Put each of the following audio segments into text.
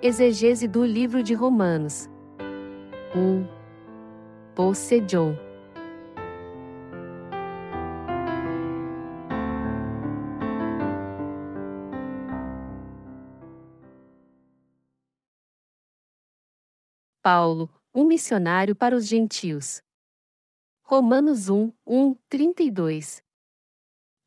Exegese do livro de Romanos. 1. Paul Sejong. Paulo, um missionário para os gentios. Romanos 1, 1, 32.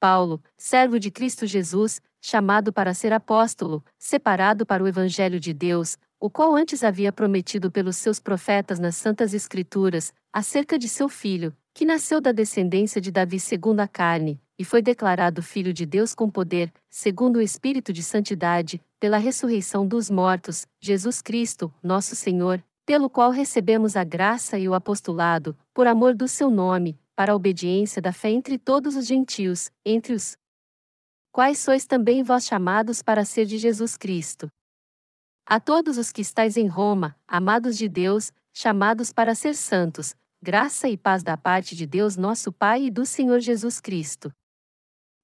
Paulo, servo de Cristo Jesus, chamado para ser apóstolo, separado para o Evangelho de Deus, o qual antes havia prometido pelos seus profetas nas Santas Escrituras, acerca de seu filho, que nasceu da descendência de Davi segundo a carne, e foi declarado Filho de Deus com poder, segundo o Espírito de Santidade, pela ressurreição dos mortos, Jesus Cristo, nosso Senhor, pelo qual recebemos a graça e o apostolado, por amor do seu nome, para a obediência da fé entre todos os gentios, entre os quais sois também vós chamados para ser de Jesus Cristo. A todos os que estáis em Roma, amados de Deus, chamados para ser santos, graça e paz da parte de Deus nosso Pai e do Senhor Jesus Cristo.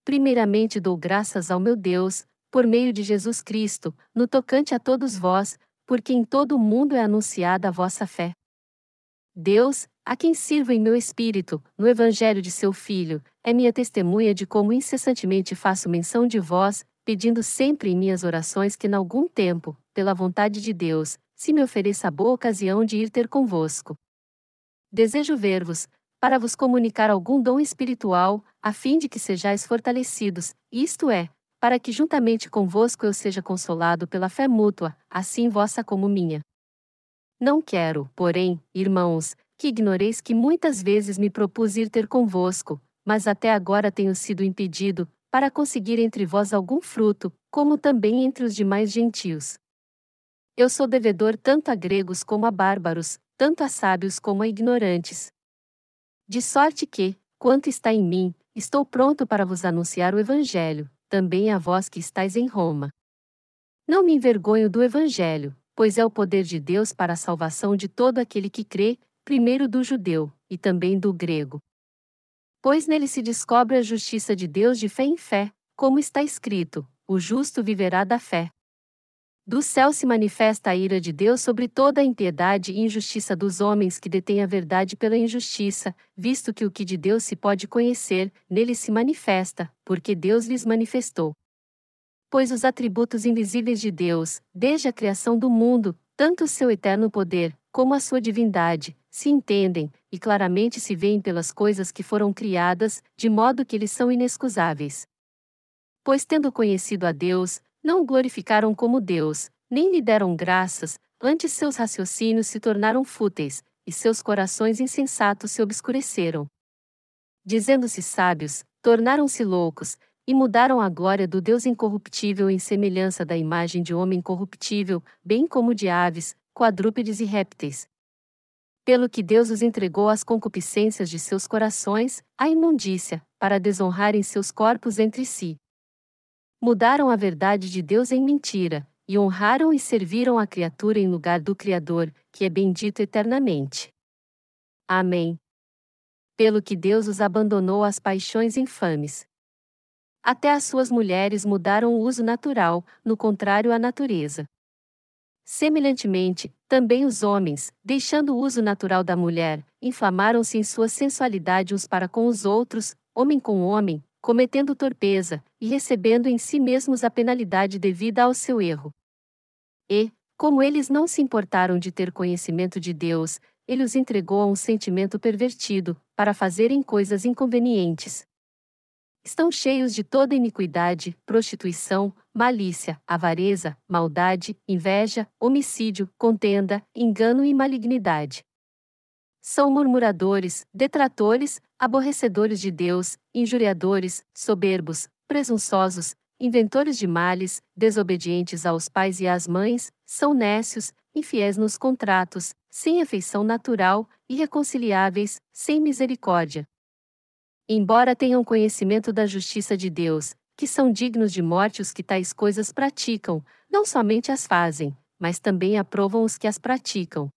Primeiramente dou graças ao meu Deus, por meio de Jesus Cristo, no tocante a todos vós, porque em todo o mundo é anunciada a vossa fé. Deus, a quem sirvo em meu espírito, no Evangelho de seu Filho, é minha testemunha de como incessantemente faço menção de vós, pedindo sempre em minhas orações que, em algum tempo, pela vontade de Deus, se me ofereça a boa ocasião de ir ter convosco. Desejo ver-vos, para vos comunicar algum dom espiritual, a fim de que sejais fortalecidos, isto é, para que juntamente convosco eu seja consolado pela fé mútua, assim vossa como minha. Não quero, porém, irmãos, que ignoreis que muitas vezes me propus ir ter convosco, mas até agora tenho sido impedido, para conseguir entre vós algum fruto, como também entre os demais gentios. Eu sou devedor tanto a gregos como a bárbaros, tanto a sábios como a ignorantes. De sorte que, quanto está em mim, estou pronto para vos anunciar o Evangelho, também a vós que estáis em Roma. Não me envergonho do Evangelho, pois é o poder de Deus para a salvação de todo aquele que crê, primeiro do judeu, e também do grego. Pois nele se descobre a justiça de Deus de fé em fé, como está escrito: o justo viverá da fé. Do céu se manifesta a ira de Deus sobre toda a impiedade e injustiça dos homens que detêm a verdade pela injustiça, visto que o que de Deus se pode conhecer, nele se manifesta, porque Deus lhes manifestou. Pois os atributos invisíveis de Deus, desde a criação do mundo, tanto o seu eterno poder, como a sua divindade, se entendem, e claramente se veem pelas coisas que foram criadas, de modo que eles são inexcusáveis. Pois, tendo conhecido a Deus, não o glorificaram como Deus, nem lhe deram graças, antes seus raciocínios se tornaram fúteis, e seus corações insensatos se obscureceram. Dizendo-se sábios, tornaram-se loucos, e mudaram a glória do Deus incorruptível em semelhança da imagem de homem corruptível, bem como de aves, quadrúpedes e répteis. Pelo que Deus os entregou às concupiscências de seus corações, à imundícia, para desonrarem seus corpos entre si. Mudaram a verdade de Deus em mentira, e honraram e serviram a criatura em lugar do Criador, que é bendito eternamente. Amém. Pelo que Deus os abandonou às paixões infames. Até as suas mulheres mudaram o uso natural, no contrário à natureza. Semelhantemente, também os homens, deixando o uso natural da mulher, inflamaram-se em sua sensualidade uns para com os outros, homem com homem, cometendo torpeza, e recebendo em si mesmos a penalidade devida ao seu erro. E, como eles não se importaram de ter conhecimento de Deus, ele os entregou a um sentimento pervertido, para fazerem coisas inconvenientes, estão cheios de toda iniquidade, prostituição, malícia, avareza, maldade, inveja, homicídio, contenda, engano e malignidade. São murmuradores, detratores, aborrecedores de Deus, injuriadores, soberbos, presunçosos, inventores de males, desobedientes aos pais e às mães, são nécios, infiéis nos contratos, sem afeição natural, irreconciliáveis, sem misericórdia embora tenham conhecimento da justiça de Deus, que são dignos de morte os que tais coisas praticam, não somente as fazem, mas também aprovam os que as praticam.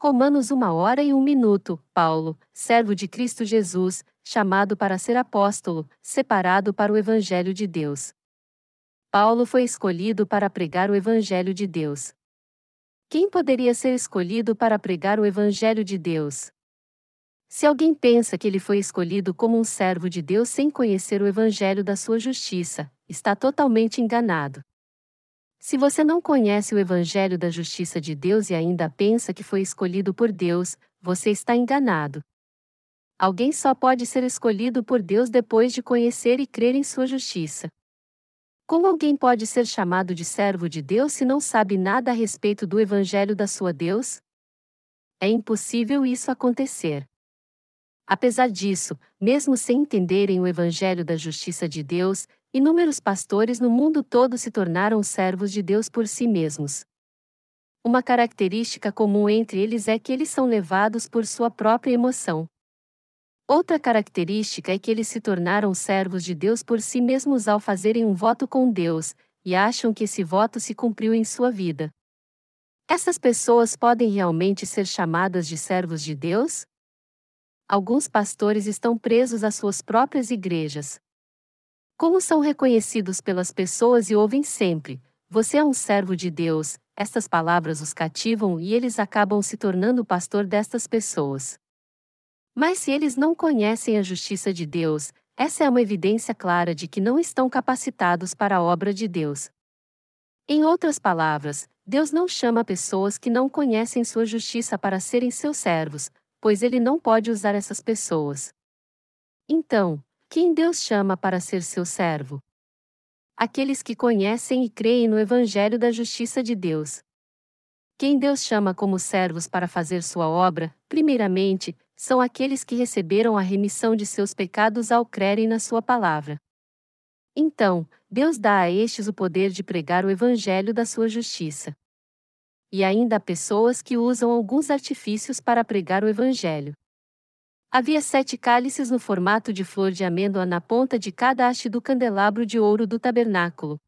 Romanos uma hora e um minuto, Paulo, servo de Cristo Jesus, chamado para ser apóstolo, separado para o Evangelho de Deus. Paulo foi escolhido para pregar o Evangelho de Deus. Quem poderia ser escolhido para pregar o Evangelho de Deus? Se alguém pensa que ele foi escolhido como um servo de Deus sem conhecer o Evangelho da sua justiça, está totalmente enganado. Se você não conhece o Evangelho da justiça de Deus e ainda pensa que foi escolhido por Deus, você está enganado. Alguém só pode ser escolhido por Deus depois de conhecer e crer em sua justiça. Como alguém pode ser chamado de servo de Deus se não sabe nada a respeito do Evangelho da sua Deus? É impossível isso acontecer. Apesar disso, mesmo sem entenderem o Evangelho da justiça de Deus, inúmeros pastores no mundo todo se tornaram servos de Deus por si mesmos. Uma característica comum entre eles é que eles são levados por sua própria emoção. Outra característica é que eles se tornaram servos de Deus por si mesmos ao fazerem um voto com Deus, e acham que esse voto se cumpriu em sua vida. Essas pessoas podem realmente ser chamadas de servos de Deus? Alguns pastores estão presos às suas próprias igrejas. Como são reconhecidos pelas pessoas e ouvem sempre: Você é um servo de Deus, estas palavras os cativam e eles acabam se tornando pastor destas pessoas. Mas se eles não conhecem a justiça de Deus, essa é uma evidência clara de que não estão capacitados para a obra de Deus. Em outras palavras, Deus não chama pessoas que não conhecem sua justiça para serem seus servos, pois ele não pode usar essas pessoas. Então, quem Deus chama para ser seu servo? Aqueles que conhecem e creem no Evangelho da Justiça de Deus. Quem Deus chama como servos para fazer sua obra, primeiramente, são aqueles que receberam a remissão de seus pecados ao crerem na Sua palavra. Então, Deus dá a estes o poder de pregar o Evangelho da sua justiça. E ainda há pessoas que usam alguns artifícios para pregar o Evangelho. Havia sete cálices no formato de flor de amêndoa na ponta de cada haste do candelabro de ouro do tabernáculo.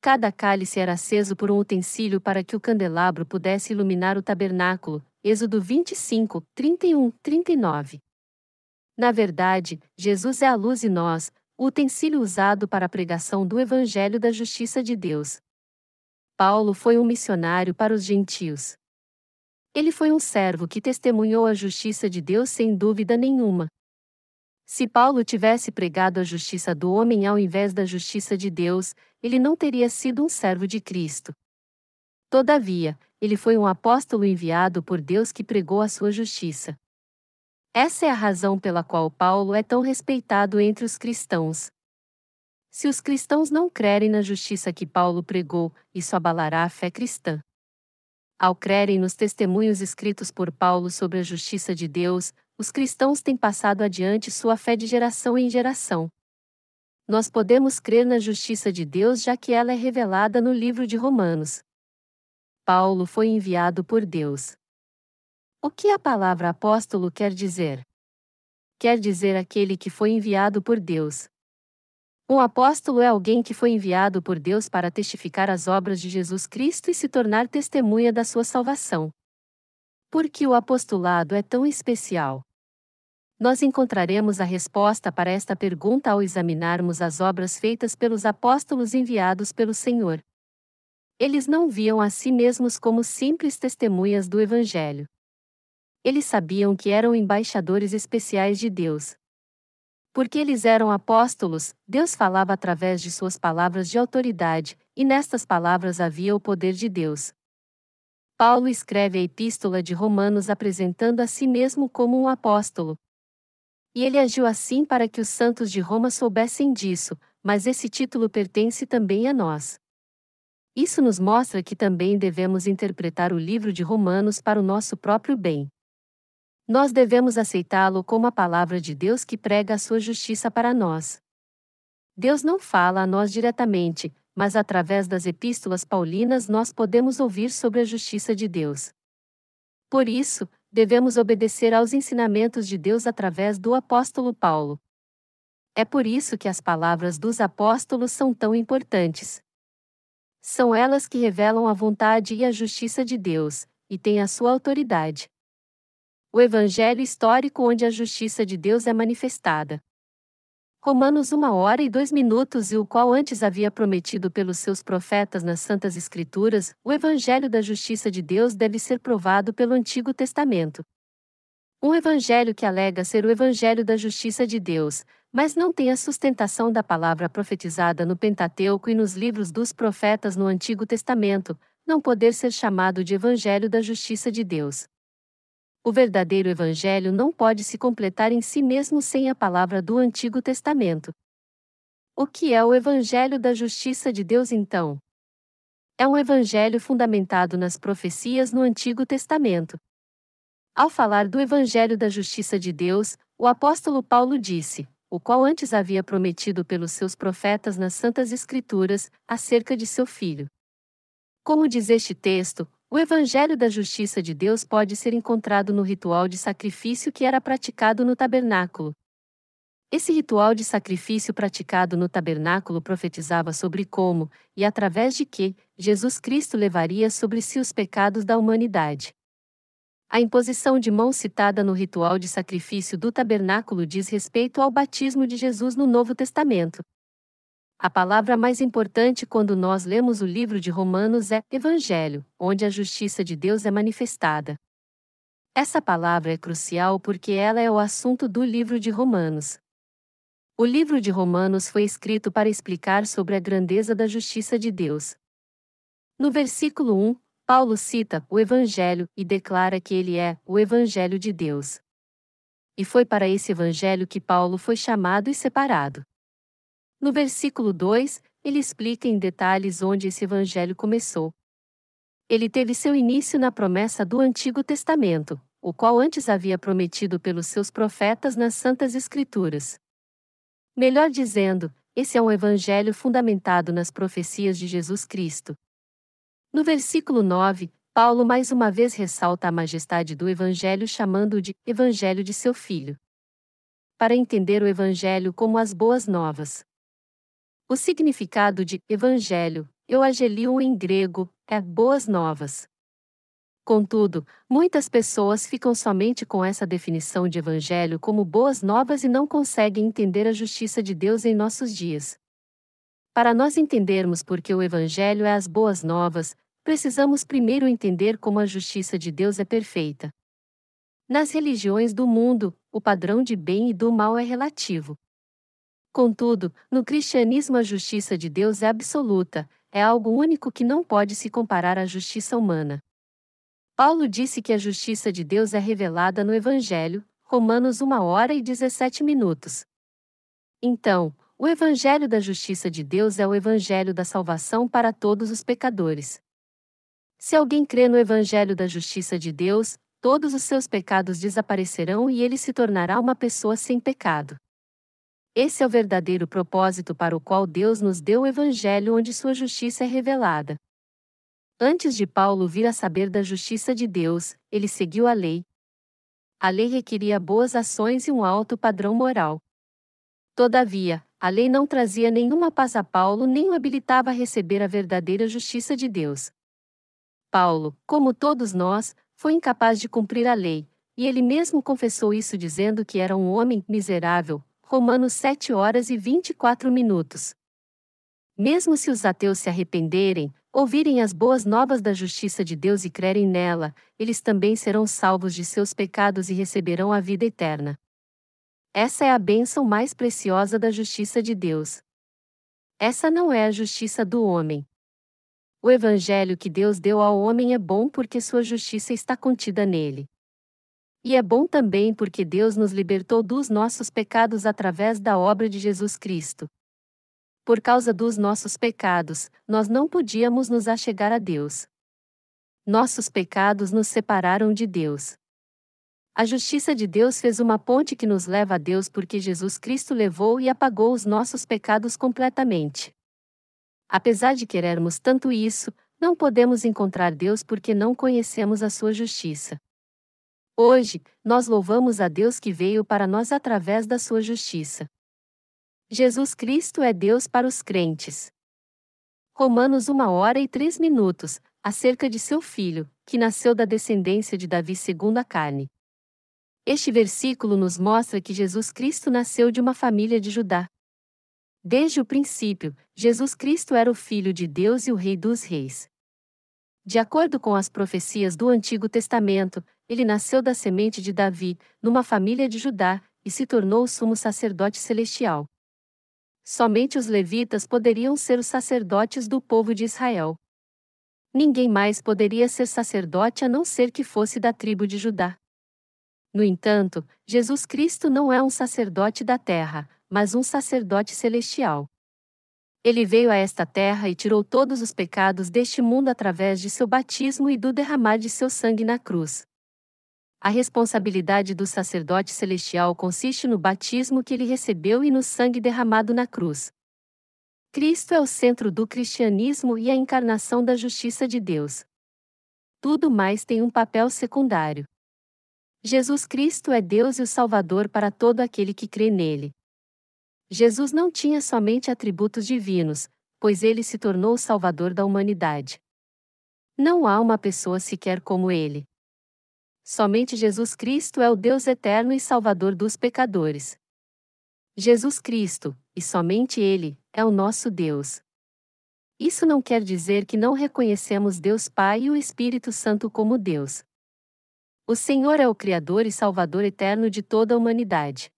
Cada cálice era aceso por um utensílio para que o candelabro pudesse iluminar o tabernáculo, Êxodo 25, 31, 39. Na verdade, Jesus é a luz e nós, o utensílio usado para a pregação do Evangelho da Justiça de Deus. Paulo foi um missionário para os gentios. Ele foi um servo que testemunhou a justiça de Deus sem dúvida nenhuma. Se Paulo tivesse pregado a justiça do homem ao invés da justiça de Deus, ele não teria sido um servo de Cristo. Todavia, ele foi um apóstolo enviado por Deus que pregou a sua justiça. Essa é a razão pela qual Paulo é tão respeitado entre os cristãos. Se os cristãos não crerem na justiça que Paulo pregou, isso abalará a fé cristã. Ao crerem nos testemunhos escritos por Paulo sobre a justiça de Deus, os cristãos têm passado adiante sua fé de geração em geração. Nós podemos crer na justiça de Deus já que ela é revelada no livro de Romanos. Paulo foi enviado por Deus. O que a palavra apóstolo quer dizer? Quer dizer aquele que foi enviado por Deus. Um apóstolo é alguém que foi enviado por Deus para testificar as obras de Jesus Cristo e se tornar testemunha da sua salvação. Por que o apostolado é tão especial? Nós encontraremos a resposta para esta pergunta ao examinarmos as obras feitas pelos apóstolos enviados pelo Senhor. Eles não viam a si mesmos como simples testemunhas do Evangelho. Eles sabiam que eram embaixadores especiais de Deus. Porque eles eram apóstolos, Deus falava através de suas palavras de autoridade, e nestas palavras havia o poder de Deus. Paulo escreve a epístola de Romanos apresentando a si mesmo como um apóstolo. E ele agiu assim para que os santos de Roma soubessem disso, mas esse título pertence também a nós. Isso nos mostra que também devemos interpretar o livro de Romanos para o nosso próprio bem. Nós devemos aceitá-lo como a palavra de Deus que prega a sua justiça para nós. Deus não fala a nós diretamente, mas através das epístolas paulinas nós podemos ouvir sobre a justiça de Deus. Por isso, devemos obedecer aos ensinamentos de Deus através do apóstolo Paulo. É por isso que as palavras dos apóstolos são tão importantes. São elas que revelam a vontade e a justiça de Deus, e têm a sua autoridade. O Evangelho histórico onde a justiça de Deus é manifestada. Romanos 1 hora e 2 minutos e o qual antes havia prometido pelos seus profetas nas Santas Escrituras, o Evangelho da Justiça de Deus deve ser provado pelo Antigo Testamento. Um evangelho que alega ser o Evangelho da Justiça de Deus, mas não tem a sustentação da palavra profetizada no Pentateuco e nos livros dos profetas no Antigo Testamento, não poder ser chamado de Evangelho da Justiça de Deus. O verdadeiro Evangelho não pode se completar em si mesmo sem a palavra do Antigo Testamento. O que é o Evangelho da Justiça de Deus então? É um evangelho fundamentado nas profecias no Antigo Testamento. Ao falar do Evangelho da Justiça de Deus, o apóstolo Paulo disse: o qual antes havia prometido pelos seus profetas nas Santas Escrituras, acerca de seu filho. Como diz este texto, o Evangelho da Justiça de Deus pode ser encontrado no ritual de sacrifício que era praticado no tabernáculo. Esse ritual de sacrifício praticado no tabernáculo profetizava sobre como, e através de que, Jesus Cristo levaria sobre si os pecados da humanidade. A imposição de mãos citada no ritual de sacrifício do tabernáculo diz respeito ao batismo de Jesus no Novo Testamento. A palavra mais importante quando nós lemos o livro de Romanos é Evangelho, onde a justiça de Deus é manifestada. Essa palavra é crucial porque ela é o assunto do livro de Romanos. O livro de Romanos foi escrito para explicar sobre a grandeza da justiça de Deus. No versículo 1, Paulo cita o Evangelho e declara que ele é o Evangelho de Deus. E foi para esse Evangelho que Paulo foi chamado e separado. No versículo 2, ele explica em detalhes onde esse evangelho começou. Ele teve seu início na promessa do Antigo Testamento, o qual antes havia prometido pelos seus profetas nas Santas Escrituras. Melhor dizendo, esse é um evangelho fundamentado nas profecias de Jesus Cristo. No versículo 9, Paulo mais uma vez ressalta a majestade do evangelho chamando-o de evangelho de seu filho. Para entender o evangelho como as boas novas, o significado de evangelho, euangelio em grego, é boas novas. Contudo, muitas pessoas ficam somente com essa definição de evangelho como boas novas e não conseguem entender a justiça de Deus em nossos dias. Para nós entendermos por que o evangelho é as boas novas, precisamos primeiro entender como a justiça de Deus é perfeita. Nas religiões do mundo, o padrão de bem e do mal é relativo. Contudo, no cristianismo a justiça de Deus é absoluta, é algo único que não pode se comparar à justiça humana. Paulo disse que a justiça de Deus é revelada no Evangelho, Romanos 1 hora e 17 minutos. Então, o Evangelho da justiça de Deus é o Evangelho da salvação para todos os pecadores. Se alguém crê no Evangelho da justiça de Deus, todos os seus pecados desaparecerão e ele se tornará uma pessoa sem pecado. Esse é o verdadeiro propósito para o qual Deus nos deu o Evangelho, onde sua justiça é revelada. Antes de Paulo vir a saber da justiça de Deus, ele seguiu a lei. A lei requeria boas ações e um alto padrão moral. Todavia, a lei não trazia nenhuma paz a Paulo nem o habilitava a receber a verdadeira justiça de Deus. Paulo, como todos nós, foi incapaz de cumprir a lei, e ele mesmo confessou isso dizendo que era um homem miserável, Romanos 7 horas e 24 minutos. Mesmo se os ateus se arrependerem, ouvirem as boas novas da justiça de Deus e crerem nela, eles também serão salvos de seus pecados e receberão a vida eterna. Essa é a bênção mais preciosa da justiça de Deus. Essa não é a justiça do homem. O evangelho que Deus deu ao homem é bom porque sua justiça está contida nele. E é bom também porque Deus nos libertou dos nossos pecados através da obra de Jesus Cristo. Por causa dos nossos pecados, nós não podíamos nos achegar a Deus. Nossos pecados nos separaram de Deus. A justiça de Deus fez uma ponte que nos leva a Deus porque Jesus Cristo levou e apagou os nossos pecados completamente. Apesar de querermos tanto isso, não podemos encontrar Deus porque não conhecemos a sua justiça. Hoje, nós louvamos a Deus que veio para nós através da sua justiça. Jesus Cristo é Deus para os crentes. Romanos 1 hora e 3 minutos, acerca de seu filho, que nasceu da descendência de Davi segundo a carne. Este versículo nos mostra que Jesus Cristo nasceu de uma família de Judá. Desde o princípio, Jesus Cristo era o Filho de Deus e o Rei dos Reis. De acordo com as profecias do Antigo Testamento, ele nasceu da semente de Davi, numa família de Judá, e se tornou o sumo sacerdote celestial. Somente os levitas poderiam ser os sacerdotes do povo de Israel. Ninguém mais poderia ser sacerdote a não ser que fosse da tribo de Judá. No entanto, Jesus Cristo não é um sacerdote da terra, mas um sacerdote celestial. Ele veio a esta terra e tirou todos os pecados deste mundo através de seu batismo e do derramar de seu sangue na cruz. A responsabilidade do sacerdote celestial consiste no batismo que ele recebeu e no sangue derramado na cruz. Cristo é o centro do cristianismo e a encarnação da justiça de Deus. Tudo mais tem um papel secundário. Jesus Cristo é Deus e o Salvador para todo aquele que crê nele. Jesus não tinha somente atributos divinos, pois ele se tornou o Salvador da humanidade. Não há uma pessoa sequer como ele. Somente Jesus Cristo é o Deus eterno e Salvador dos pecadores. Jesus Cristo, e somente Ele, é o nosso Deus. Isso não quer dizer que não reconhecemos Deus Pai e o Espírito Santo como Deus. O Senhor é o Criador e Salvador eterno de toda a humanidade.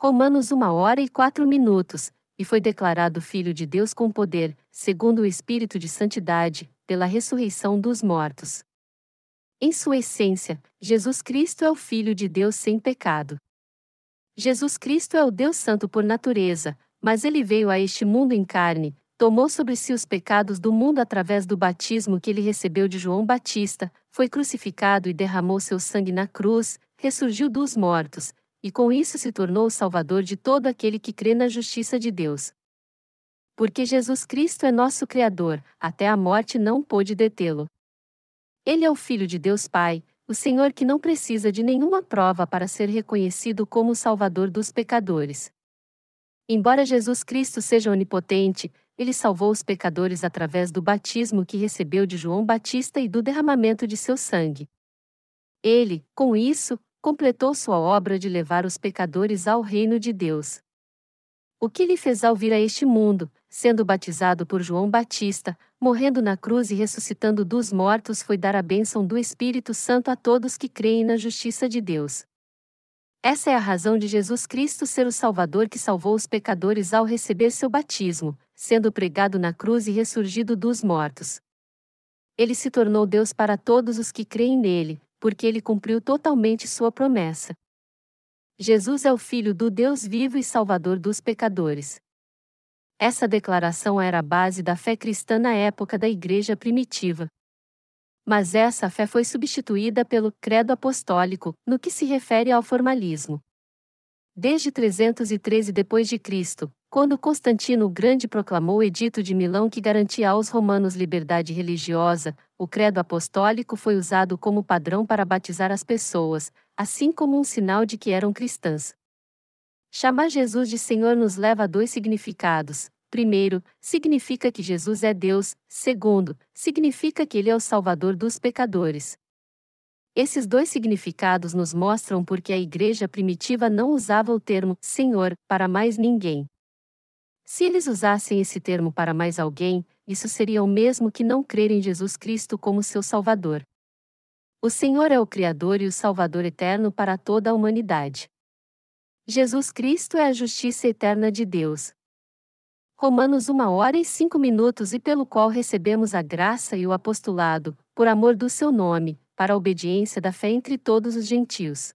Romanos 1 hora e 4 minutos, e foi declarado Filho de Deus com poder, segundo o Espírito de Santidade, pela ressurreição dos mortos. Em sua essência, Jesus Cristo é o Filho de Deus sem pecado. Jesus Cristo é o Deus Santo por natureza, mas ele veio a este mundo em carne, tomou sobre si os pecados do mundo através do batismo que ele recebeu de João Batista, foi crucificado e derramou seu sangue na cruz, ressurgiu dos mortos, e com isso se tornou o Salvador de todo aquele que crê na justiça de Deus. Porque Jesus Cristo é nosso Criador, até a morte não pôde detê-lo. Ele é o Filho de Deus Pai, o Senhor que não precisa de nenhuma prova para ser reconhecido como o Salvador dos pecadores. Embora Jesus Cristo seja onipotente, ele salvou os pecadores através do batismo que recebeu de João Batista e do derramamento de seu sangue. Ele, com isso, completou sua obra de levar os pecadores ao reino de Deus. O que ele fez ao vir a este mundo, sendo batizado por João Batista, morrendo na cruz e ressuscitando dos mortos, foi dar a bênção do Espírito Santo a todos que creem na justiça de Deus. Essa é a razão de Jesus Cristo ser o Salvador que salvou os pecadores ao receber seu batismo, sendo pregado na cruz e ressurgido dos mortos. Ele se tornou Deus para todos os que creem nele, porque ele cumpriu totalmente sua promessa. Jesus é o Filho do Deus vivo e Salvador dos pecadores. Essa declaração era a base da fé cristã na época da Igreja primitiva. Mas essa fé foi substituída pelo credo apostólico, no que se refere ao formalismo. Desde 313 d.C., quando Constantino o Grande proclamou o Edito de Milão que garantia aos romanos liberdade religiosa, o credo apostólico foi usado como padrão para batizar as pessoas, assim como um sinal de que eram cristãs. Chamar Jesus de Senhor nos leva a dois significados. Primeiro, significa que Jesus é Deus, segundo, significa que Ele é o Salvador dos pecadores. Esses dois significados nos mostram porque a igreja primitiva não usava o termo Senhor para mais ninguém. Se eles usassem esse termo para mais alguém, isso seria o mesmo que não crer em Jesus Cristo como seu Salvador. O Senhor é o Criador e o Salvador eterno para toda a humanidade. Jesus Cristo é a justiça eterna de Deus. Romanos 1 hora e 5 minutos e pelo qual recebemos a graça e o apostolado, por amor do seu nome, para a obediência da fé entre todos os gentios.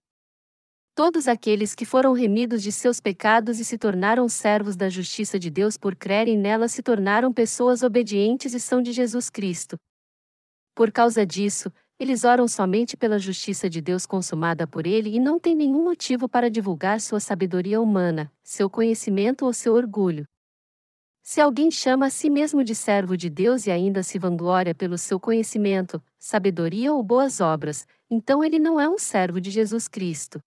Todos aqueles que foram remidos de seus pecados e se tornaram servos da justiça de Deus por crerem nela se tornaram pessoas obedientes e são de Jesus Cristo. Por causa disso, eles oram somente pela justiça de Deus consumada por ele e não têm nenhum motivo para divulgar sua sabedoria humana, seu conhecimento ou seu orgulho. Se alguém chama a si mesmo de servo de Deus e ainda se vangloria pelo seu conhecimento, sabedoria ou boas obras, então ele não é um servo de Jesus Cristo.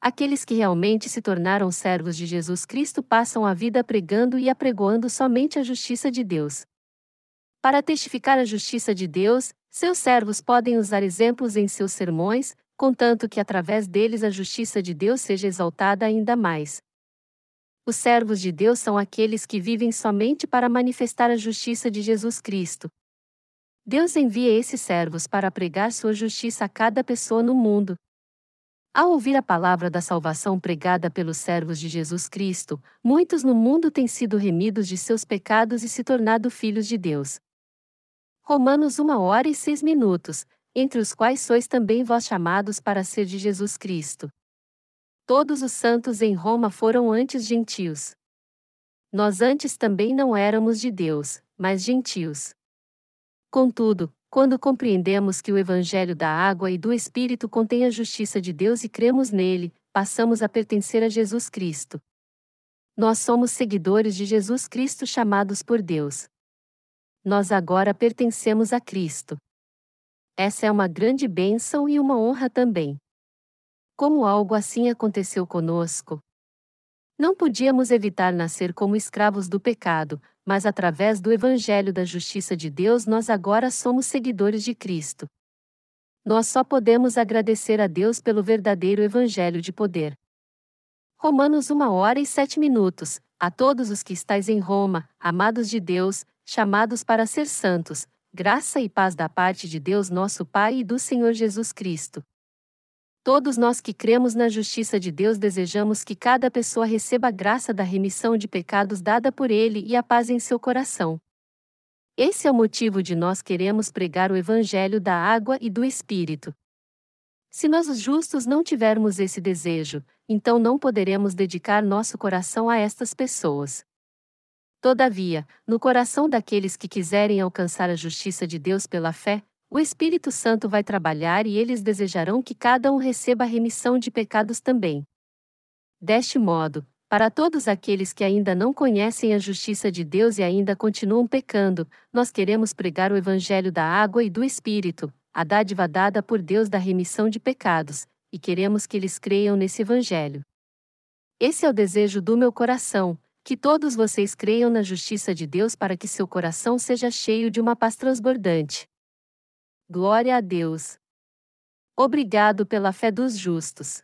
Aqueles que realmente se tornaram servos de Jesus Cristo passam a vida pregando e apregoando somente a justiça de Deus. Para testificar a justiça de Deus, seus servos podem usar exemplos em seus sermões, contanto que através deles a justiça de Deus seja exaltada ainda mais. Os servos de Deus são aqueles que vivem somente para manifestar a justiça de Jesus Cristo. Deus envia esses servos para pregar sua justiça a cada pessoa no mundo. Ao ouvir a palavra da salvação pregada pelos servos de Jesus Cristo, muitos no mundo têm sido remidos de seus pecados e se tornado filhos de Deus. Romanos 1 hora e 6 minutos, entre os quais sois também vós chamados para ser de Jesus Cristo. Todos os santos em Roma foram antes gentios. Nós antes também não éramos de Deus, mas gentios. Contudo, quando compreendemos que o Evangelho da água e do Espírito contém a justiça de Deus e cremos nele, passamos a pertencer a Jesus Cristo. Nós somos seguidores de Jesus Cristo chamados por Deus. Nós agora pertencemos a Cristo. Essa é uma grande bênção e uma honra também. Como algo assim aconteceu conosco? Não podíamos evitar nascer como escravos do pecado, mas através do Evangelho da Justiça de Deus nós agora somos seguidores de Cristo. Nós só podemos agradecer a Deus pelo verdadeiro Evangelho de poder. Romanos 1 hora e 7 minutos. A todos os que estáis em Roma, amados de Deus, chamados para ser santos, graça e paz da parte de Deus nosso Pai e do Senhor Jesus Cristo. Todos nós que cremos na justiça de Deus desejamos que cada pessoa receba a graça da remissão de pecados dada por Ele e a paz em seu coração. Esse é o motivo de nós queremos pregar o Evangelho da água e do Espírito. Se nós, os justos, não tivermos esse desejo, então não poderemos dedicar nosso coração a estas pessoas. Todavia, no coração daqueles que quiserem alcançar a justiça de Deus pela fé, o Espírito Santo vai trabalhar e eles desejarão que cada um receba a remissão de pecados também. Deste modo, para todos aqueles que ainda não conhecem a justiça de Deus e ainda continuam pecando, nós queremos pregar o Evangelho da água e do Espírito, a dádiva dada por Deus da remissão de pecados, e queremos que eles creiam nesse Evangelho. Esse é o desejo do meu coração, que todos vocês creiam na justiça de Deus para que seu coração seja cheio de uma paz transbordante. Glória a Deus. Obrigado pela fé dos justos.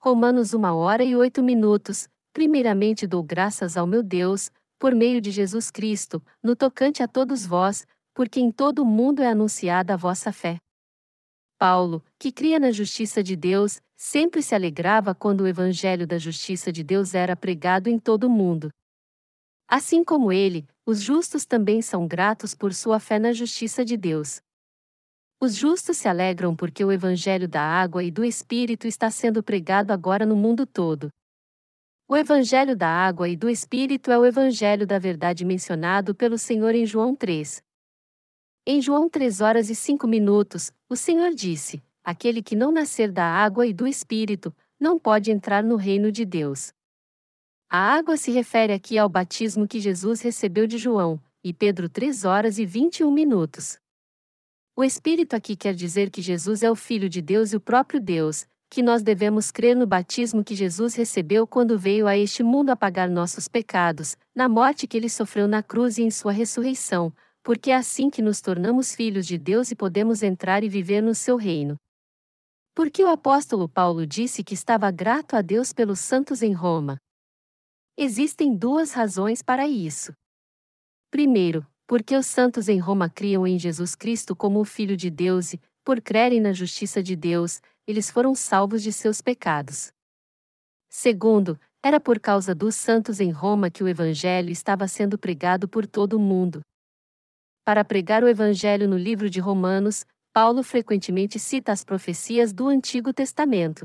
Romanos 1 hora e 8 minutos. Primeiramente dou graças ao meu Deus, por meio de Jesus Cristo, no tocante a todos vós, porque em todo o mundo é anunciada a vossa fé. Paulo, que cria na justiça de Deus, sempre se alegrava quando o evangelho da justiça de Deus era pregado em todo o mundo. Assim como ele, os justos também são gratos por sua fé na justiça de Deus. Os justos se alegram porque o Evangelho da água e do Espírito está sendo pregado agora no mundo todo. O Evangelho da água e do Espírito é o Evangelho da verdade mencionado pelo Senhor em João 3. Em João 3 horas e 5 minutos, o Senhor disse: Aquele que não nascer da água e do Espírito, não pode entrar no reino de Deus. A água se refere aqui ao batismo que Jesus recebeu de João, e Pedro 3 horas e 21 minutos. O Espírito aqui quer dizer que Jesus é o Filho de Deus e o próprio Deus, que nós devemos crer no batismo que Jesus recebeu quando veio a este mundo apagar nossos pecados, na morte que ele sofreu na cruz e em sua ressurreição, porque é assim que nos tornamos filhos de Deus e podemos entrar e viver no seu reino. Porque o apóstolo Paulo disse que estava grato a Deus pelos santos em Roma. Existem duas razões para isso. Primeiro, porque os santos em Roma criam em Jesus Cristo como o Filho de Deus e, por crerem na justiça de Deus, eles foram salvos de seus pecados. Segundo, era por causa dos santos em Roma que o Evangelho estava sendo pregado por todo o mundo. Para pregar o Evangelho no livro de Romanos, Paulo frequentemente cita as profecias do Antigo Testamento.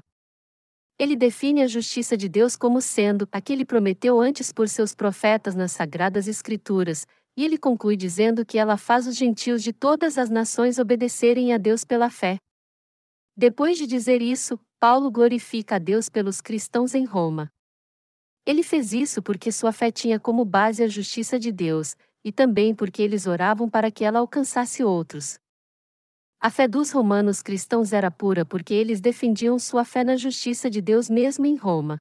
Ele define a justiça de Deus como sendo a que ele prometeu antes por seus profetas nas Sagradas Escrituras, e ele conclui dizendo que ela faz os gentios de todas as nações obedecerem a Deus pela fé. Depois de dizer isso, Paulo glorifica a Deus pelos cristãos em Roma. Ele fez isso porque sua fé tinha como base a justiça de Deus, e também porque eles oravam para que ela alcançasse outros. A fé dos romanos cristãos era pura porque eles defendiam sua fé na justiça de Deus mesmo em Roma.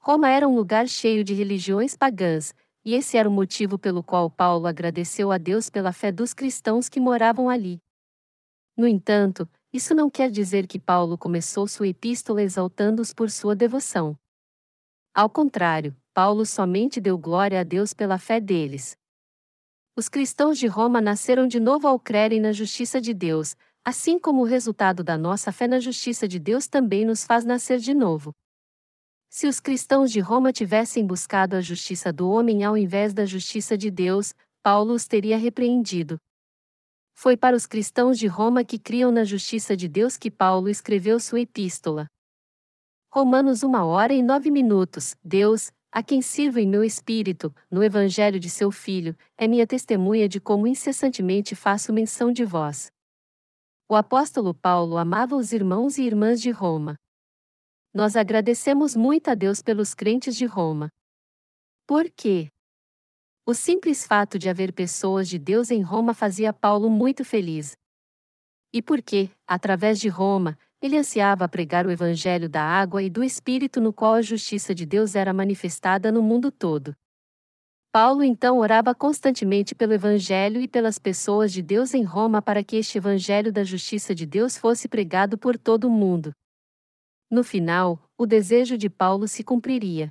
Roma era um lugar cheio de religiões pagãs, e esse era o motivo pelo qual Paulo agradeceu a Deus pela fé dos cristãos que moravam ali. No entanto, isso não quer dizer que Paulo começou sua epístola exaltando-os por sua devoção. Ao contrário, Paulo somente deu glória a Deus pela fé deles. Os cristãos de Roma nasceram de novo ao crerem na justiça de Deus, assim como o resultado da nossa fé na justiça de Deus também nos faz nascer de novo. Se os cristãos de Roma tivessem buscado a justiça do homem ao invés da justiça de Deus, Paulo os teria repreendido. Foi para os cristãos de Roma que criam na justiça de Deus que Paulo escreveu sua epístola. Romanos 1 hora e 9 minutos. Deus, a quem sirvo em meu espírito, no evangelho de seu filho, é minha testemunha de como incessantemente faço menção de vós. O apóstolo Paulo amava os irmãos e irmãs de Roma. Nós agradecemos muito a Deus pelos crentes de Roma. Por quê? O simples fato de haver pessoas de Deus em Roma fazia Paulo muito feliz. E porque, através de Roma, ele ansiava pregar o evangelho da água e do Espírito no qual a justiça de Deus era manifestada no mundo todo. Paulo então orava constantemente pelo Evangelho e pelas pessoas de Deus em Roma para que este Evangelho da justiça de Deus fosse pregado por todo o mundo. No final, o desejo de Paulo se cumpriria.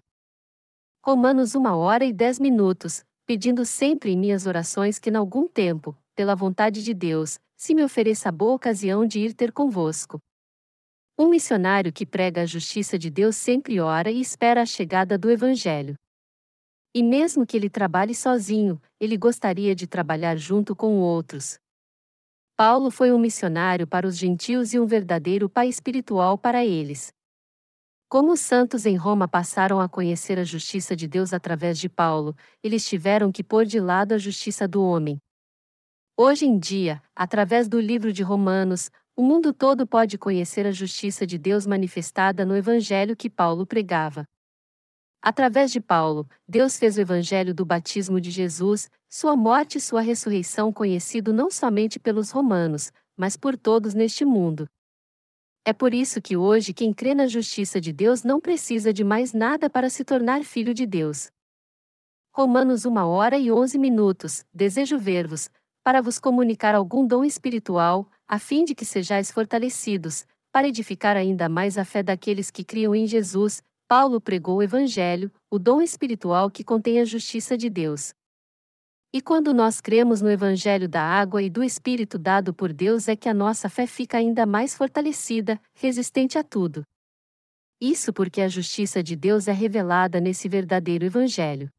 Romanos 1 hora e 10 minutos, pedindo sempre em minhas orações que, em algum tempo, pela vontade de Deus, se me ofereça boa ocasião de ir ter convosco. Um missionário que prega a justiça de Deus sempre ora e espera a chegada do Evangelho. E mesmo que ele trabalhe sozinho, ele gostaria de trabalhar junto com outros. Paulo foi um missionário para os gentios e um verdadeiro pai espiritual para eles. Como os santos em Roma passaram a conhecer a justiça de Deus através de Paulo, eles tiveram que pôr de lado a justiça do homem. Hoje em dia, através do livro de Romanos, o mundo todo pode conhecer a justiça de Deus manifestada no evangelho que Paulo pregava. Através de Paulo, Deus fez o evangelho do batismo de Jesus, sua morte e sua ressurreição conhecido não somente pelos romanos, mas por todos neste mundo. É por isso que hoje quem crê na justiça de Deus não precisa de mais nada para se tornar filho de Deus. Romanos 1 hora e 11 minutos. Desejo ver-vos, para vos comunicar algum dom espiritual, a fim de que sejais fortalecidos, para edificar ainda mais a fé daqueles que criam em Jesus, Paulo pregou o Evangelho, o dom espiritual que contém a justiça de Deus. E quando nós cremos no Evangelho da água e do Espírito dado por Deus, é que a nossa fé fica ainda mais fortalecida, resistente a tudo. Isso porque a justiça de Deus é revelada nesse verdadeiro Evangelho.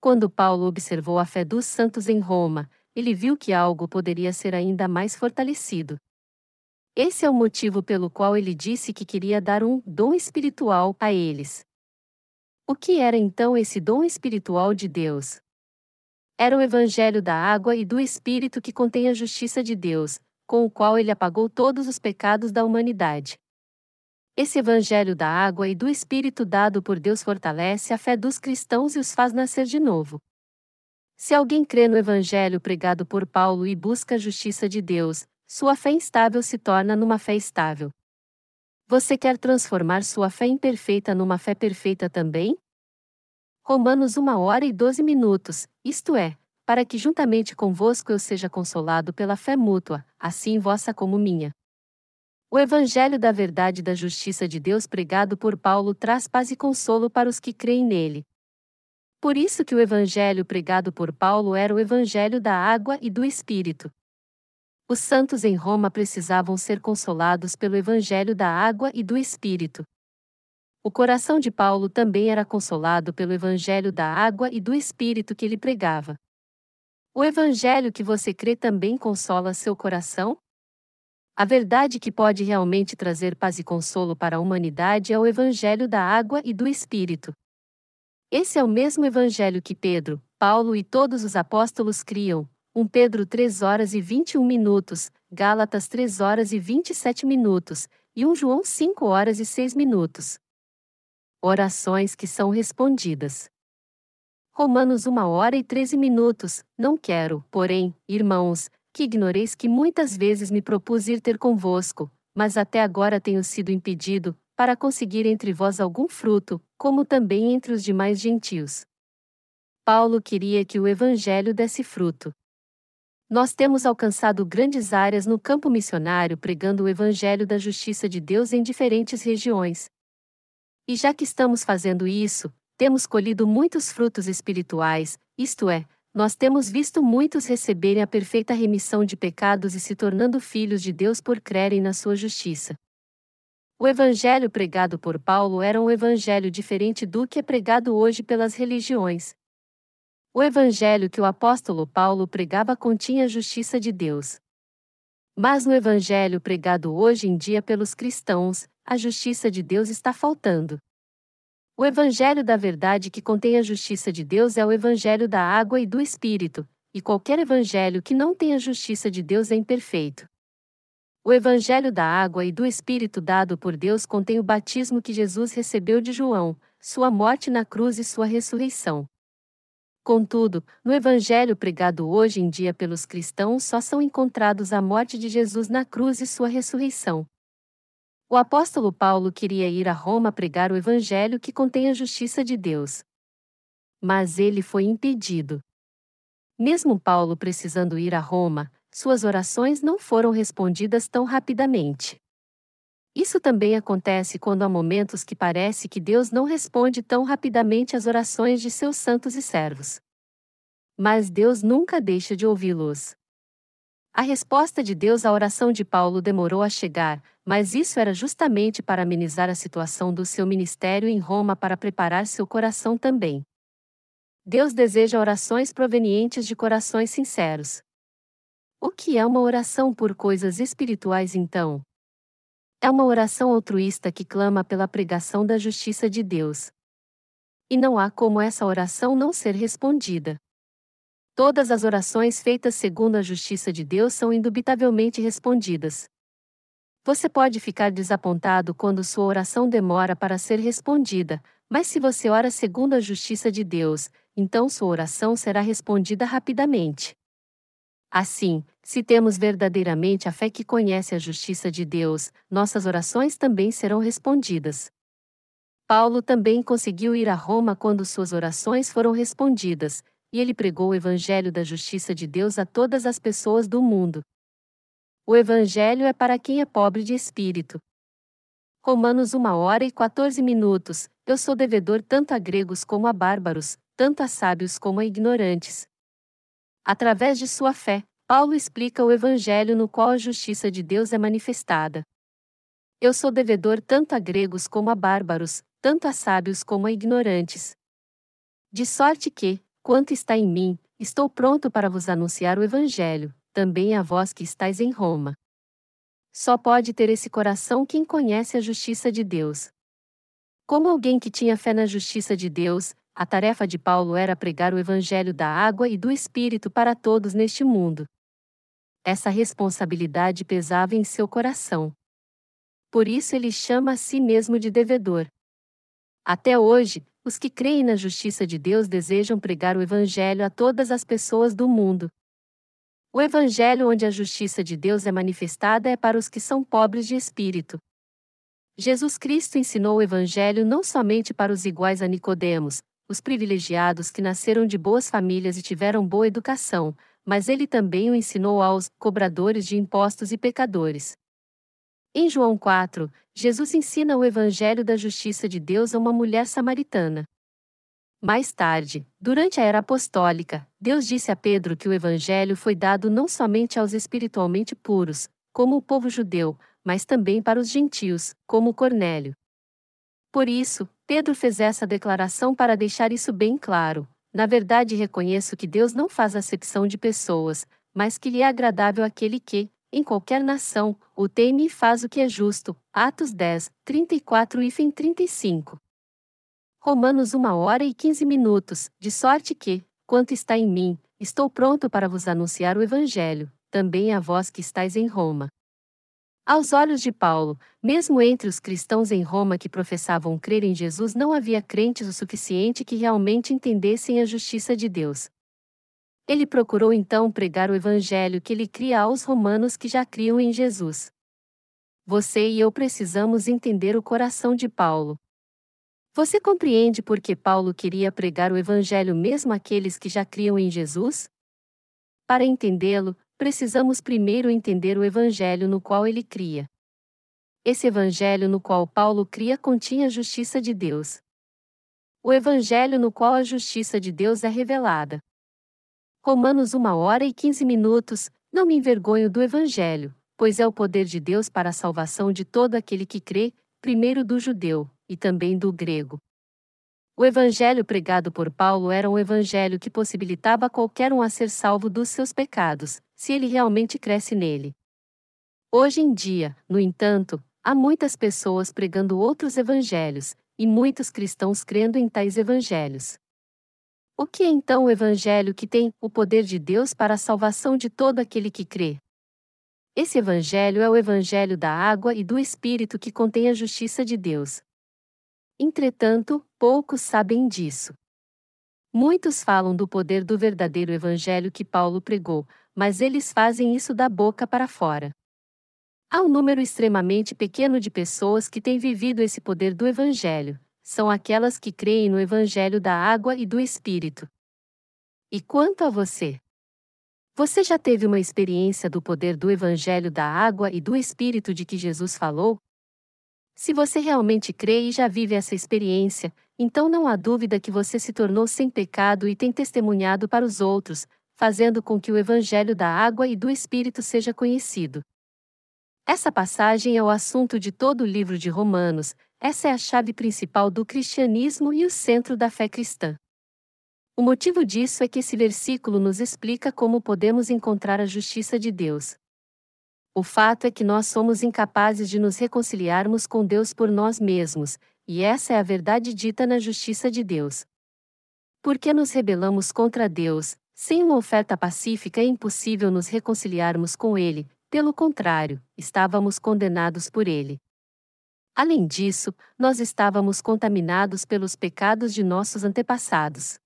Quando Paulo observou a fé dos santos em Roma, ele viu que algo poderia ser ainda mais fortalecido. Esse é o motivo pelo qual ele disse que queria dar um dom espiritual a eles. O que era então esse dom espiritual de Deus? Era o evangelho da água e do Espírito que contém a justiça de Deus, com o qual ele apagou todos os pecados da humanidade. Esse evangelho da água e do Espírito dado por Deus fortalece a fé dos cristãos e os faz nascer de novo. Se alguém crê no evangelho pregado por Paulo e busca a justiça de Deus, sua fé instável se torna numa fé estável. Você quer transformar sua fé imperfeita numa fé perfeita também? Romanos 1 hora e 12 minutos, isto é, para que juntamente convosco eu seja consolado pela fé mútua, assim vossa como minha. O Evangelho da Verdade e da Justiça de Deus pregado por Paulo traz paz e consolo para os que creem nele. Por isso que o Evangelho pregado por Paulo era o Evangelho da água e do Espírito. Os santos em Roma precisavam ser consolados pelo Evangelho da água e do Espírito. O coração de Paulo também era consolado pelo Evangelho da água e do Espírito que ele pregava. O Evangelho que você crê também consola seu coração? A verdade que pode realmente trazer paz e consolo para a humanidade é o Evangelho da água e do Espírito. Esse é o mesmo Evangelho que Pedro, Paulo e todos os apóstolos criam, 1 Pedro 3 horas e 21 minutos, Gálatas 3 horas e 27 minutos, e 1 João 5 horas e 6 minutos. Orações que são respondidas. Romanos 1 hora e 13 minutos. Não quero, porém, irmãos, que ignoreis que muitas vezes me propus ir ter convosco, mas até agora tenho sido impedido, para conseguir entre vós algum fruto, como também entre os demais gentios. Paulo queria que o evangelho desse fruto. Nós temos alcançado grandes áreas no campo missionário pregando o Evangelho da Justiça de Deus em diferentes regiões. E já que estamos fazendo isso, temos colhido muitos frutos espirituais, isto é, nós temos visto muitos receberem a perfeita remissão de pecados e se tornando filhos de Deus por crerem na sua justiça. O evangelho pregado por Paulo era um evangelho diferente do que é pregado hoje pelas religiões. O evangelho que o apóstolo Paulo pregava continha a justiça de Deus. Mas no evangelho pregado hoje em dia pelos cristãos, a justiça de Deus está faltando. O Evangelho da Verdade que contém a justiça de Deus é o Evangelho da água e do Espírito, e qualquer Evangelho que não tenha a justiça de Deus é imperfeito. O Evangelho da água e do Espírito dado por Deus contém o batismo que Jesus recebeu de João, sua morte na cruz e sua ressurreição. Contudo, no Evangelho pregado hoje em dia pelos cristãos só são encontrados a morte de Jesus na cruz e sua ressurreição. O apóstolo Paulo queria ir a Roma pregar o evangelho que contém a justiça de Deus. Mas ele foi impedido. Mesmo Paulo precisando ir a Roma, suas orações não foram respondidas tão rapidamente. Isso também acontece quando há momentos que parece que Deus não responde tão rapidamente às orações de seus santos e servos. Mas Deus nunca deixa de ouvi-los. A resposta de Deus à oração de Paulo demorou a chegar, mas isso era justamente para amenizar a situação do seu ministério em Roma para preparar seu coração também. Deus deseja orações provenientes de corações sinceros. O que é uma oração por coisas espirituais então? É uma oração altruísta que clama pela pregação da justiça de Deus. E não há como essa oração não ser respondida. Todas as orações feitas segundo a justiça de Deus são indubitavelmente respondidas. Você pode ficar desapontado quando sua oração demora para ser respondida, mas se você ora segundo a justiça de Deus, então sua oração será respondida rapidamente. Assim, se temos verdadeiramente a fé que conhece a justiça de Deus, nossas orações também serão respondidas. Paulo também conseguiu ir a Roma quando suas orações foram respondidas, e ele pregou o Evangelho da justiça de Deus a todas as pessoas do mundo. O Evangelho é para quem é pobre de espírito. Romanos 1 hora e 14 minutos. Eu sou devedor tanto a gregos como a bárbaros, tanto a sábios como a ignorantes. Através de sua fé, Paulo explica o Evangelho no qual a justiça de Deus é manifestada. Eu sou devedor tanto a gregos como a bárbaros, tanto a sábios como a ignorantes. De sorte que, Quanto está em mim, estou pronto para vos anunciar o Evangelho, também a vós que estáis em Roma. Só pode ter esse coração quem conhece a justiça de Deus. Como alguém que tinha fé na justiça de Deus, a tarefa de Paulo era pregar o Evangelho da água e do Espírito para todos neste mundo. Essa responsabilidade pesava em seu coração. Por isso ele chama a si mesmo de devedor. Até hoje, os que creem na justiça de Deus desejam pregar o Evangelho a todas as pessoas do mundo. O Evangelho onde a justiça de Deus é manifestada é para os que são pobres de espírito. Jesus Cristo ensinou o Evangelho não somente para os iguais a Nicodemos, os privilegiados que nasceram de boas famílias e tiveram boa educação, mas ele também o ensinou aos cobradores de impostos e pecadores. Em João 4, Jesus ensina o evangelho da justiça de Deus a uma mulher samaritana. Mais tarde, durante a era apostólica, Deus disse a Pedro que o evangelho foi dado não somente aos espiritualmente puros, como o povo judeu, mas também para os gentios, como Cornélio. Por isso, Pedro fez essa declaração para deixar isso bem claro. Na verdade, reconheço que Deus não faz acepção de pessoas, mas que lhe é agradável aquele que, em qualquer nação, o e faz o que é justo. Atos 10, 34 e fim 35. Romanos 1 hora e 15 minutos, de sorte que, quanto está em mim, estou pronto para vos anunciar o Evangelho, também a vós que estáis em Roma. Aos olhos de Paulo, mesmo entre os cristãos em Roma que professavam crer em Jesus, não havia crentes o suficiente que realmente entendessem a justiça de Deus. Ele procurou então pregar o evangelho que ele cria aos romanos que já criam em Jesus. Você e eu precisamos entender o coração de Paulo. Você compreende por que Paulo queria pregar o evangelho mesmo àqueles que já criam em Jesus? Para entendê-lo, precisamos primeiro entender o evangelho no qual ele cria. esse evangelho no qual Paulo cria continha a justiça de Deus. O evangelho no qual a justiça de Deus é revelada. Romanos 1 hora e 15 minutos, não me envergonho do evangelho, pois é o poder de Deus para a salvação de todo aquele que crê, primeiro do judeu, e também do grego. O evangelho pregado por Paulo era um evangelho que possibilitava qualquer um a ser salvo dos seus pecados, se ele realmente cresce nele. Hoje em dia, no entanto, Há muitas pessoas pregando outros evangelhos, e muitos cristãos crendo em tais evangelhos. O que é então o evangelho que tem o poder de Deus para a salvação de todo aquele que crê? Esse evangelho é o evangelho da água e do Espírito que contém a justiça de Deus. Entretanto, poucos sabem disso. Muitos falam do poder do verdadeiro evangelho que Paulo pregou, mas eles fazem isso da boca para fora. Há um número extremamente pequeno de pessoas que têm vivido esse poder do Evangelho, são aquelas que creem no Evangelho da água e do Espírito. E quanto a você? Você já teve uma experiência do poder do Evangelho da água e do Espírito de que Jesus falou? Se você realmente crê e já vive essa experiência, então não há dúvida que você se tornou sem pecado e tem testemunhado para os outros, fazendo com que o Evangelho da água e do Espírito seja conhecido. Essa passagem é o assunto de todo o livro de Romanos, essa é a chave principal do cristianismo e o centro da fé cristã. O motivo disso é que esse versículo nos explica como podemos encontrar a justiça de Deus. O fato é que nós somos incapazes de nos reconciliarmos com Deus por nós mesmos, e essa é a verdade dita na justiça de Deus. Porque nos rebelamos contra Deus, sem uma oferta pacífica é impossível nos reconciliarmos com Ele, pelo contrário, estávamos condenados por ele. Além disso, nós estávamos contaminados pelos pecados de nossos antepassados.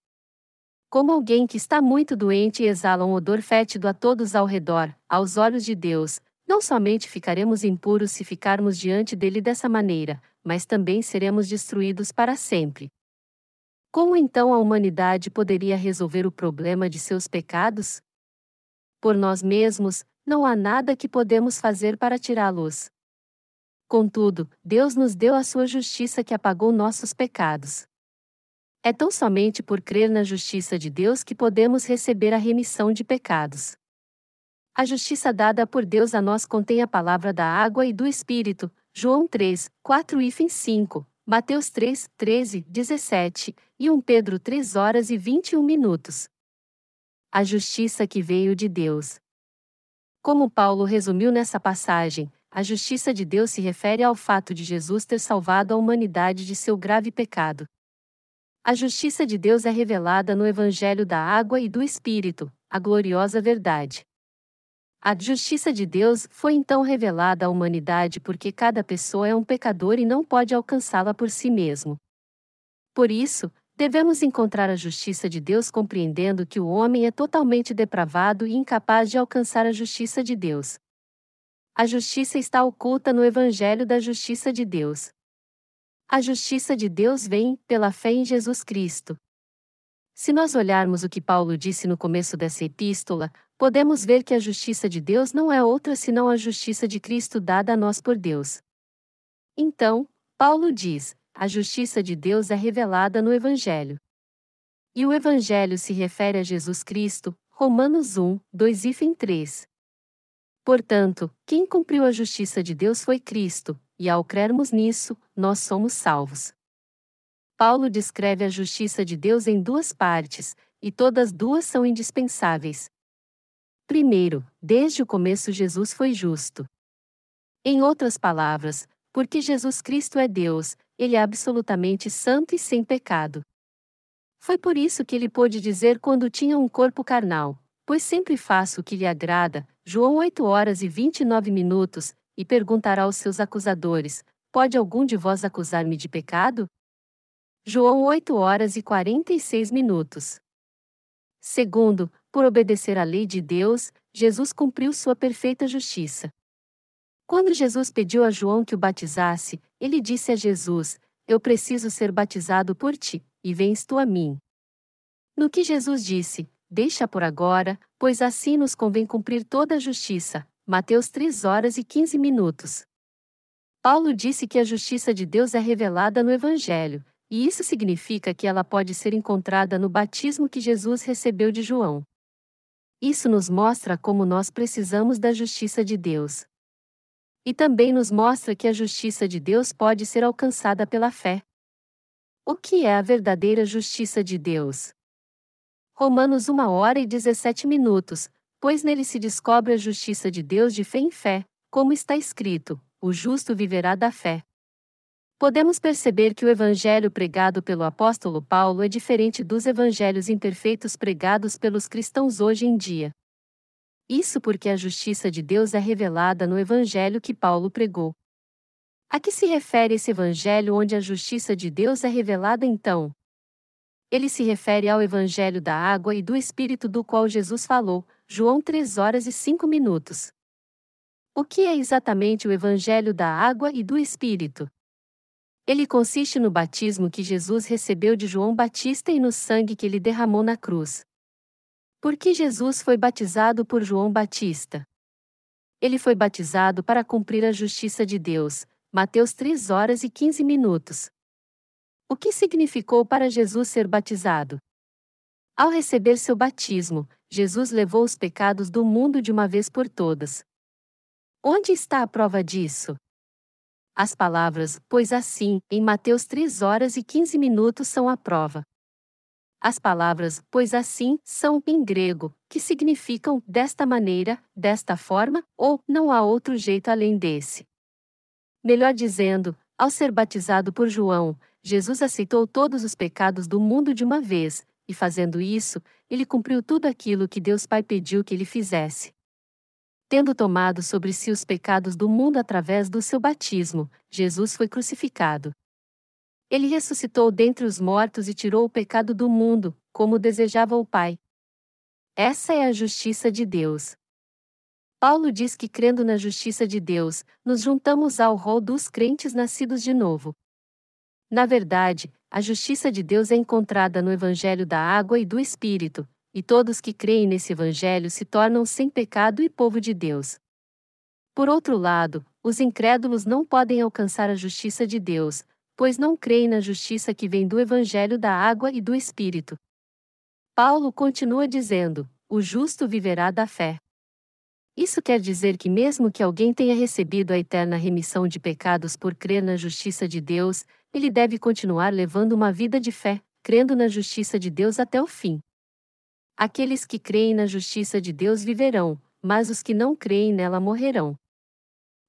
Como alguém que está muito doente e exala um odor fétido a todos ao redor, aos olhos de Deus, não somente ficaremos impuros se ficarmos diante dele dessa maneira, mas também seremos destruídos para sempre. Como então a humanidade poderia resolver o problema de seus pecados? Por nós mesmos, não há nada que podemos fazer para tirá-los. Contudo, Deus nos deu a sua justiça que apagou nossos pecados. É tão somente por crer na justiça de Deus que podemos receber a remissão de pecados. A justiça dada por Deus a nós contém a palavra da água e do Espírito, João 3, 4 e 5, Mateus 3, 13, 17 e 1 Pedro 3 horas e 21 minutos. A justiça que veio de Deus. Como Paulo resumiu nessa passagem, a justiça de Deus se refere ao fato de Jesus ter salvado a humanidade de seu grave pecado. A justiça de Deus é revelada no Evangelho da Água e do Espírito, a gloriosa verdade. A justiça de Deus foi então revelada à humanidade porque cada pessoa é um pecador e não pode alcançá-la por si mesmo. Por isso, Devemos encontrar a justiça de Deus compreendendo que o homem é totalmente depravado e incapaz de alcançar a justiça de Deus. A justiça está oculta no Evangelho da Justiça de Deus. A justiça de Deus vem pela fé em Jesus Cristo. Se nós olharmos o que Paulo disse no começo dessa epístola, podemos ver que a justiça de Deus não é outra senão a justiça de Cristo dada a nós por Deus. Então, Paulo diz: a justiça de Deus é revelada no Evangelho. E o Evangelho se refere a Jesus Cristo, Romanos 1, 2 e 3. Portanto, quem cumpriu a justiça de Deus foi Cristo, e ao crermos nisso, nós somos salvos. Paulo descreve a justiça de Deus em duas partes, e todas duas são indispensáveis. Primeiro, desde o começo Jesus foi justo. Em outras palavras, porque Jesus Cristo é Deus, ele é absolutamente santo e sem pecado. Foi por isso que ele pôde dizer quando tinha um corpo carnal: Pois sempre faço o que lhe agrada, João 8 horas e 29 minutos, e perguntará aos seus acusadores: Pode algum de vós acusar-me de pecado? João 8 horas e 46 minutos. Segundo, por obedecer à lei de Deus, Jesus cumpriu sua perfeita justiça. Quando Jesus pediu a João que o batizasse, ele disse a Jesus: Eu preciso ser batizado por ti, e vens tu a mim. No que Jesus disse: Deixa por agora, pois assim nos convém cumprir toda a justiça. Mateus 3 horas e 15 minutos. Paulo disse que a justiça de Deus é revelada no Evangelho, e isso significa que ela pode ser encontrada no batismo que Jesus recebeu de João. Isso nos mostra como nós precisamos da justiça de Deus. E também nos mostra que a justiça de Deus pode ser alcançada pela fé. O que é a verdadeira justiça de Deus? Romanos 1 hora e 17 minutos, pois nele se descobre a justiça de Deus de fé em fé, como está escrito: o justo viverá da fé. Podemos perceber que o evangelho pregado pelo apóstolo Paulo é diferente dos evangelhos imperfeitos pregados pelos cristãos hoje em dia. Isso porque a justiça de Deus é revelada no evangelho que Paulo pregou. A que se refere esse evangelho onde a justiça de Deus é revelada então? Ele se refere ao evangelho da água e do espírito do qual Jesus falou, João 3 horas e 5 minutos. O que é exatamente o evangelho da água e do espírito? Ele consiste no batismo que Jesus recebeu de João Batista e no sangue que ele derramou na cruz. Por que Jesus foi batizado por João Batista? Ele foi batizado para cumprir a justiça de Deus. Mateus 3 horas e 15 minutos. O que significou para Jesus ser batizado? Ao receber seu batismo, Jesus levou os pecados do mundo de uma vez por todas. Onde está a prova disso? As palavras, pois assim, em Mateus 3 horas e 15 minutos são a prova. As palavras, pois assim, são em grego, que significam desta maneira, desta forma, ou não há outro jeito além desse. Melhor dizendo, ao ser batizado por João, Jesus aceitou todos os pecados do mundo de uma vez, e fazendo isso, ele cumpriu tudo aquilo que Deus Pai pediu que ele fizesse tendo tomado sobre si os pecados do mundo através do seu batismo, Jesus foi crucificado. Ele ressuscitou dentre os mortos e tirou o pecado do mundo, como desejava o Pai. Essa é a justiça de Deus. Paulo diz que crendo na justiça de Deus, nos juntamos ao rol dos crentes nascidos de novo. Na verdade, a justiça de Deus é encontrada no Evangelho da Água e do Espírito, e todos que creem nesse Evangelho se tornam sem pecado e povo de Deus. Por outro lado, os incrédulos não podem alcançar a justiça de Deus, pois não creem na justiça que vem do Evangelho da água e do Espírito. Paulo continua dizendo: o justo viverá da fé. Isso quer dizer que, mesmo que alguém tenha recebido a eterna remissão de pecados por crer na justiça de Deus, ele deve continuar levando uma vida de fé, crendo na justiça de Deus até o fim. Aqueles que creem na justiça de Deus viverão, mas os que não creem nela morrerão.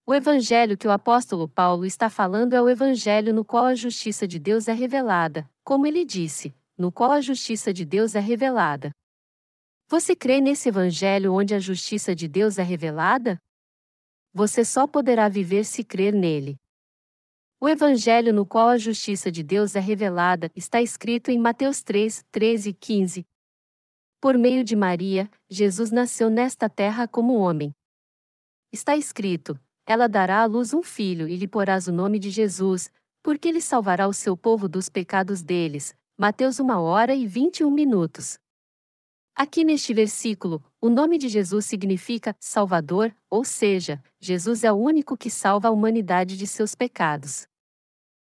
O evangelho que o apóstolo Paulo está falando é o evangelho no qual a justiça de Deus é revelada, como ele disse, no qual a justiça de Deus é revelada. Você crê nesse evangelho onde a justiça de Deus é revelada? Você só poderá viver se crer nele. O evangelho no qual a justiça de Deus é revelada está escrito em Mateus 3, 13 e 15, por meio de Maria, Jesus nasceu nesta terra como homem. Está escrito: Ela dará à luz um filho e lhe porás o nome de Jesus, porque ele salvará o seu povo dos pecados deles. Mateus 1 hora e 21 minutos. Aqui neste versículo, o nome de Jesus significa Salvador, ou seja, Jesus é o único que salva a humanidade de seus pecados.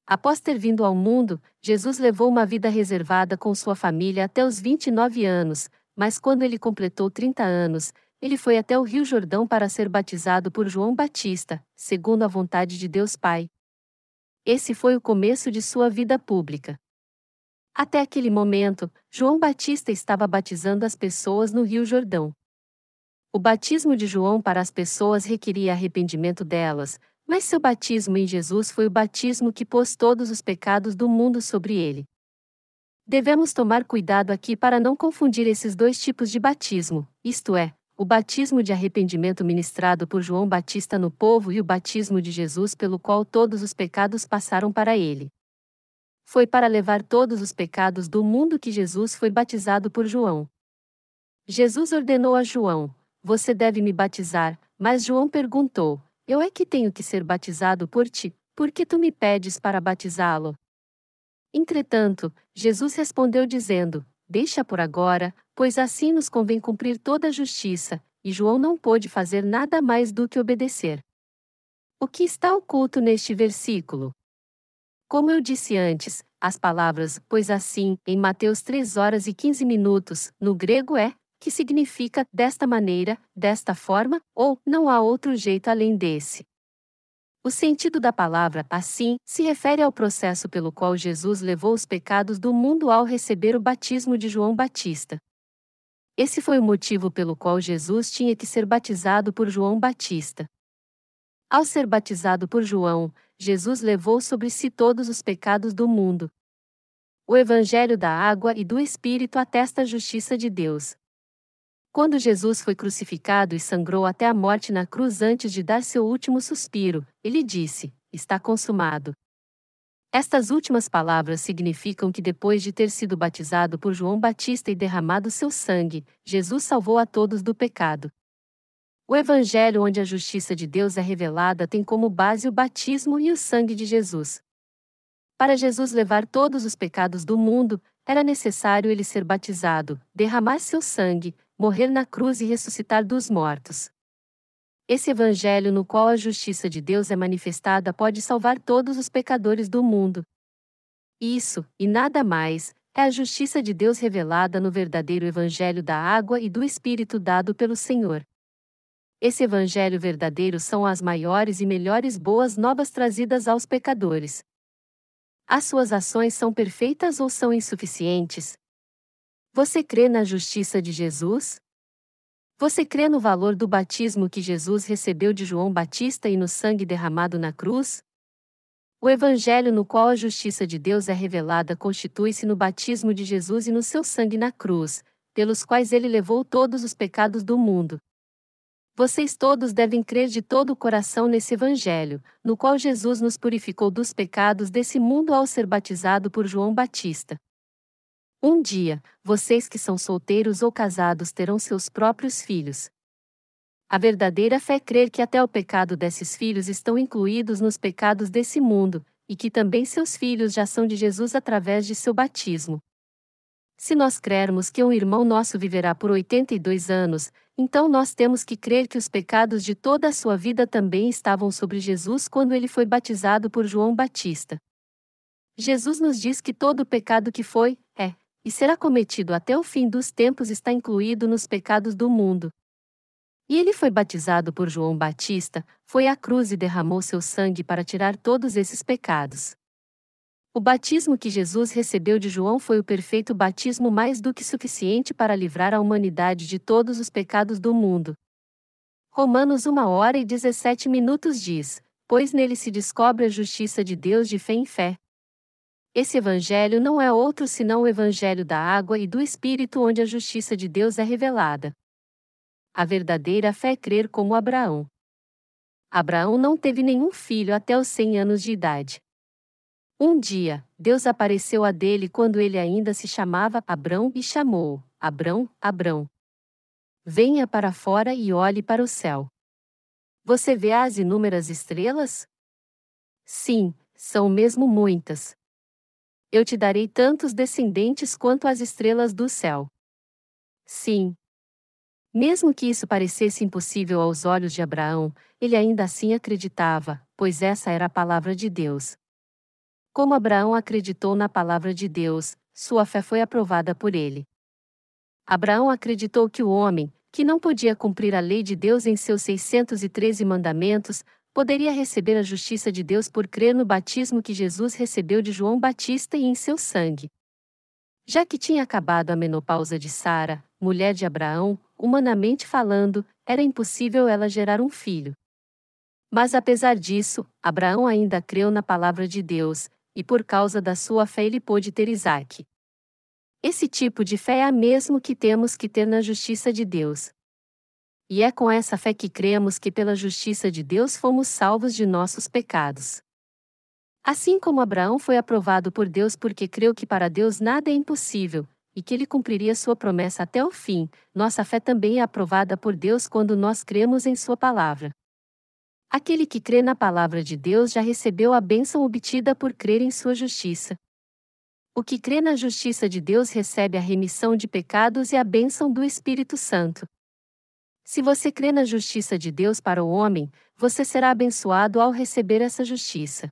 Após ter vindo ao mundo, Jesus levou uma vida reservada com sua família até os 29 anos, mas quando ele completou 30 anos, ele foi até o Rio Jordão para ser batizado por João Batista, segundo a vontade de Deus Pai. Esse foi o começo de sua vida pública. Até aquele momento, João Batista estava batizando as pessoas no Rio Jordão. O batismo de João para as pessoas requeria arrependimento delas, mas seu batismo em Jesus foi o batismo que pôs todos os pecados do mundo sobre ele. Devemos tomar cuidado aqui para não confundir esses dois tipos de batismo, isto é, o batismo de arrependimento ministrado por João Batista no povo e o batismo de Jesus pelo qual todos os pecados passaram para ele. Foi para levar todos os pecados do mundo que Jesus foi batizado por João. Jesus ordenou a João: Você deve me batizar, mas João perguntou: eu é que tenho que ser batizado por ti, por que tu me pedes para batizá-lo? Entretanto, Jesus respondeu dizendo: Deixa por agora, pois assim nos convém cumprir toda a justiça, e João não pôde fazer nada mais do que obedecer. O que está oculto neste versículo? Como eu disse antes, as palavras pois assim, em Mateus 3 horas e 15 minutos, no grego é, que significa desta maneira, desta forma, ou não há outro jeito além desse. O sentido da palavra assim se refere ao processo pelo qual Jesus levou os pecados do mundo ao receber o batismo de João Batista. Esse foi o motivo pelo qual Jesus tinha que ser batizado por João Batista. Ao ser batizado por João, Jesus levou sobre si todos os pecados do mundo. O Evangelho da Água e do Espírito atesta a justiça de Deus. Quando Jesus foi crucificado e sangrou até a morte na cruz antes de dar seu último suspiro, ele disse: Está consumado. Estas últimas palavras significam que depois de ter sido batizado por João Batista e derramado seu sangue, Jesus salvou a todos do pecado. O Evangelho onde a justiça de Deus é revelada tem como base o batismo e o sangue de Jesus. Para Jesus levar todos os pecados do mundo, era necessário ele ser batizado, derramar seu sangue, morrer na cruz e ressuscitar dos mortos. Esse evangelho no qual a justiça de Deus é manifestada pode salvar todos os pecadores do mundo. Isso, e nada mais, é a justiça de Deus revelada no verdadeiro evangelho da água e do Espírito dado pelo Senhor. Esse evangelho verdadeiro são as maiores e melhores boas novas trazidas aos pecadores. As suas ações são perfeitas ou são insuficientes? Você crê na justiça de Jesus? Você crê no valor do batismo que Jesus recebeu de João Batista e no sangue derramado na cruz? O evangelho no qual a justiça de Deus é revelada constitui-se no batismo de Jesus e no seu sangue na cruz, pelos quais ele levou todos os pecados do mundo. Vocês todos devem crer de todo o coração nesse evangelho, no qual Jesus nos purificou dos pecados desse mundo ao ser batizado por João Batista. Um dia, vocês que são solteiros ou casados terão seus próprios filhos. A verdadeira fé é crer que até o pecado desses filhos estão incluídos nos pecados desse mundo, e que também seus filhos já são de Jesus através de seu batismo. Se nós crermos que um irmão nosso viverá por 82 anos, então nós temos que crer que os pecados de toda a sua vida também estavam sobre Jesus quando ele foi batizado por João Batista. Jesus nos diz que todo pecado que foi, é, e será cometido até o fim dos tempos está incluído nos pecados do mundo. E ele foi batizado por João Batista, foi à cruz e derramou seu sangue para tirar todos esses pecados. O batismo que Jesus recebeu de João foi o perfeito batismo mais do que suficiente para livrar a humanidade de todos os pecados do mundo. Romanos 1 hora e 17 minutos diz: Pois nele se descobre a justiça de Deus de fé em fé. Esse evangelho não é outro senão o evangelho da água e do Espírito, onde a justiça de Deus é revelada. A verdadeira fé é crer como Abraão. Abraão não teve nenhum filho até os 100 anos de idade. Um dia, Deus apareceu a dele quando ele ainda se chamava Abrão e chamou: Abrão, Abrão. Venha para fora e olhe para o céu. Você vê as inúmeras estrelas? Sim, são mesmo muitas eu te darei tantos descendentes quanto as estrelas do céu. Sim. Mesmo que isso parecesse impossível aos olhos de Abraão, ele ainda assim acreditava, pois essa era a palavra de Deus. Como Abraão acreditou na palavra de Deus, sua fé foi aprovada por ele. Abraão acreditou que o homem, que não podia cumprir a lei de Deus em seus 613 mandamentos, poderia receber a justiça de Deus por crer no batismo que Jesus recebeu de João Batista e em seu sangue. Já que tinha acabado a menopausa de Sara, mulher de Abraão, humanamente falando, era impossível ela gerar um filho. Mas apesar disso, Abraão ainda creu na palavra de Deus, e por causa da sua fé ele pôde ter Isaque. Esse tipo de fé é a mesmo que temos que ter na justiça de Deus. E é com essa fé que cremos que pela justiça de Deus fomos salvos de nossos pecados. Assim como Abraão foi aprovado por Deus porque creu que para Deus nada é impossível, e que ele cumpriria sua promessa até o fim, nossa fé também é aprovada por Deus quando nós cremos em sua palavra. Aquele que crê na palavra de Deus já recebeu a bênção obtida por crer em sua justiça. O que crê na justiça de Deus recebe a remissão de pecados e a bênção do Espírito Santo. Se você crê na justiça de Deus para o homem, você será abençoado ao receber essa justiça.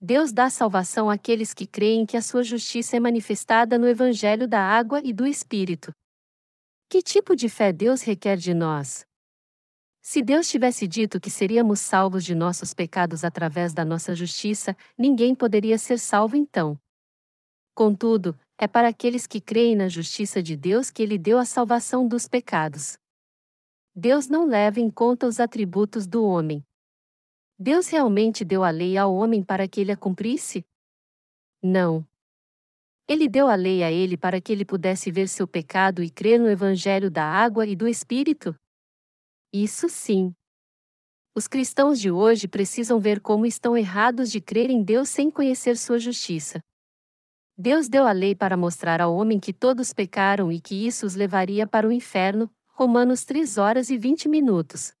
Deus dá salvação àqueles que creem que a sua justiça é manifestada no Evangelho da água e do Espírito. Que tipo de fé Deus requer de nós? Se Deus tivesse dito que seríamos salvos de nossos pecados através da nossa justiça, ninguém poderia ser salvo então. Contudo, é para aqueles que creem na justiça de Deus que ele deu a salvação dos pecados. Deus não leva em conta os atributos do homem. Deus realmente deu a lei ao homem para que ele a cumprisse? Não. Ele deu a lei a ele para que ele pudesse ver seu pecado e crer no Evangelho da água e do Espírito? Isso sim. Os cristãos de hoje precisam ver como estão errados de crer em Deus sem conhecer sua justiça. Deus deu a lei para mostrar ao homem que todos pecaram e que isso os levaria para o inferno. Romanos 3 horas e 20 minutos.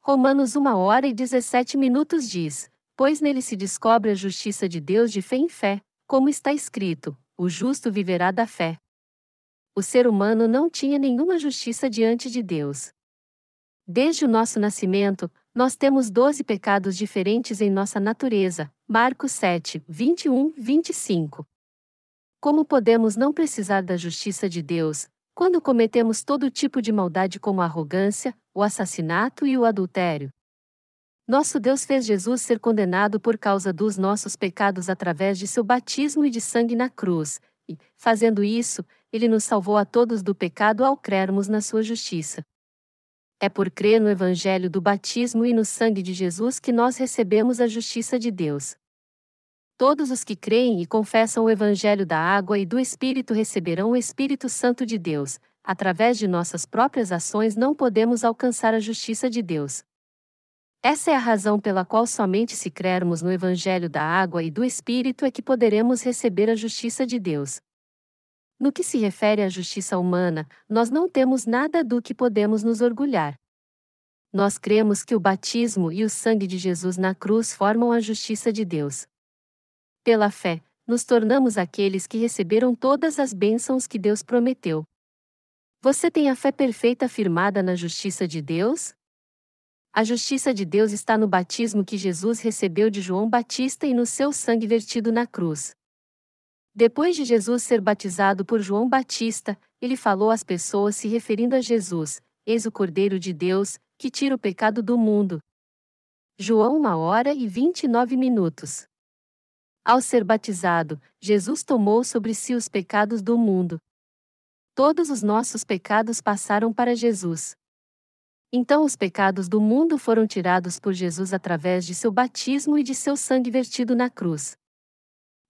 Romanos 1 hora e 17 minutos diz: Pois nele se descobre a justiça de Deus de fé em fé, como está escrito: o justo viverá da fé. O ser humano não tinha nenhuma justiça diante de Deus. Desde o nosso nascimento, nós temos doze pecados diferentes em nossa natureza. Marcos 7, 21, 25. Como podemos não precisar da justiça de Deus, quando cometemos todo tipo de maldade como a arrogância, o assassinato e o adultério? Nosso Deus fez Jesus ser condenado por causa dos nossos pecados através de seu batismo e de sangue na cruz, e, fazendo isso, ele nos salvou a todos do pecado ao crermos na sua justiça. É por crer no Evangelho do batismo e no sangue de Jesus que nós recebemos a justiça de Deus. Todos os que creem e confessam o Evangelho da água e do Espírito receberão o Espírito Santo de Deus. Através de nossas próprias ações não podemos alcançar a justiça de Deus. Essa é a razão pela qual somente se crermos no Evangelho da água e do Espírito é que poderemos receber a justiça de Deus. No que se refere à justiça humana, nós não temos nada do que podemos nos orgulhar. Nós cremos que o batismo e o sangue de Jesus na cruz formam a justiça de Deus. Pela fé, nos tornamos aqueles que receberam todas as bênçãos que Deus prometeu. Você tem a fé perfeita firmada na justiça de Deus? A justiça de Deus está no batismo que Jesus recebeu de João Batista e no seu sangue vertido na cruz. Depois de Jesus ser batizado por João Batista, ele falou às pessoas se referindo a Jesus: Eis o Cordeiro de Deus, que tira o pecado do mundo. João 1 hora e 29 minutos. Ao ser batizado, Jesus tomou sobre si os pecados do mundo. Todos os nossos pecados passaram para Jesus. Então os pecados do mundo foram tirados por Jesus através de seu batismo e de seu sangue vertido na cruz.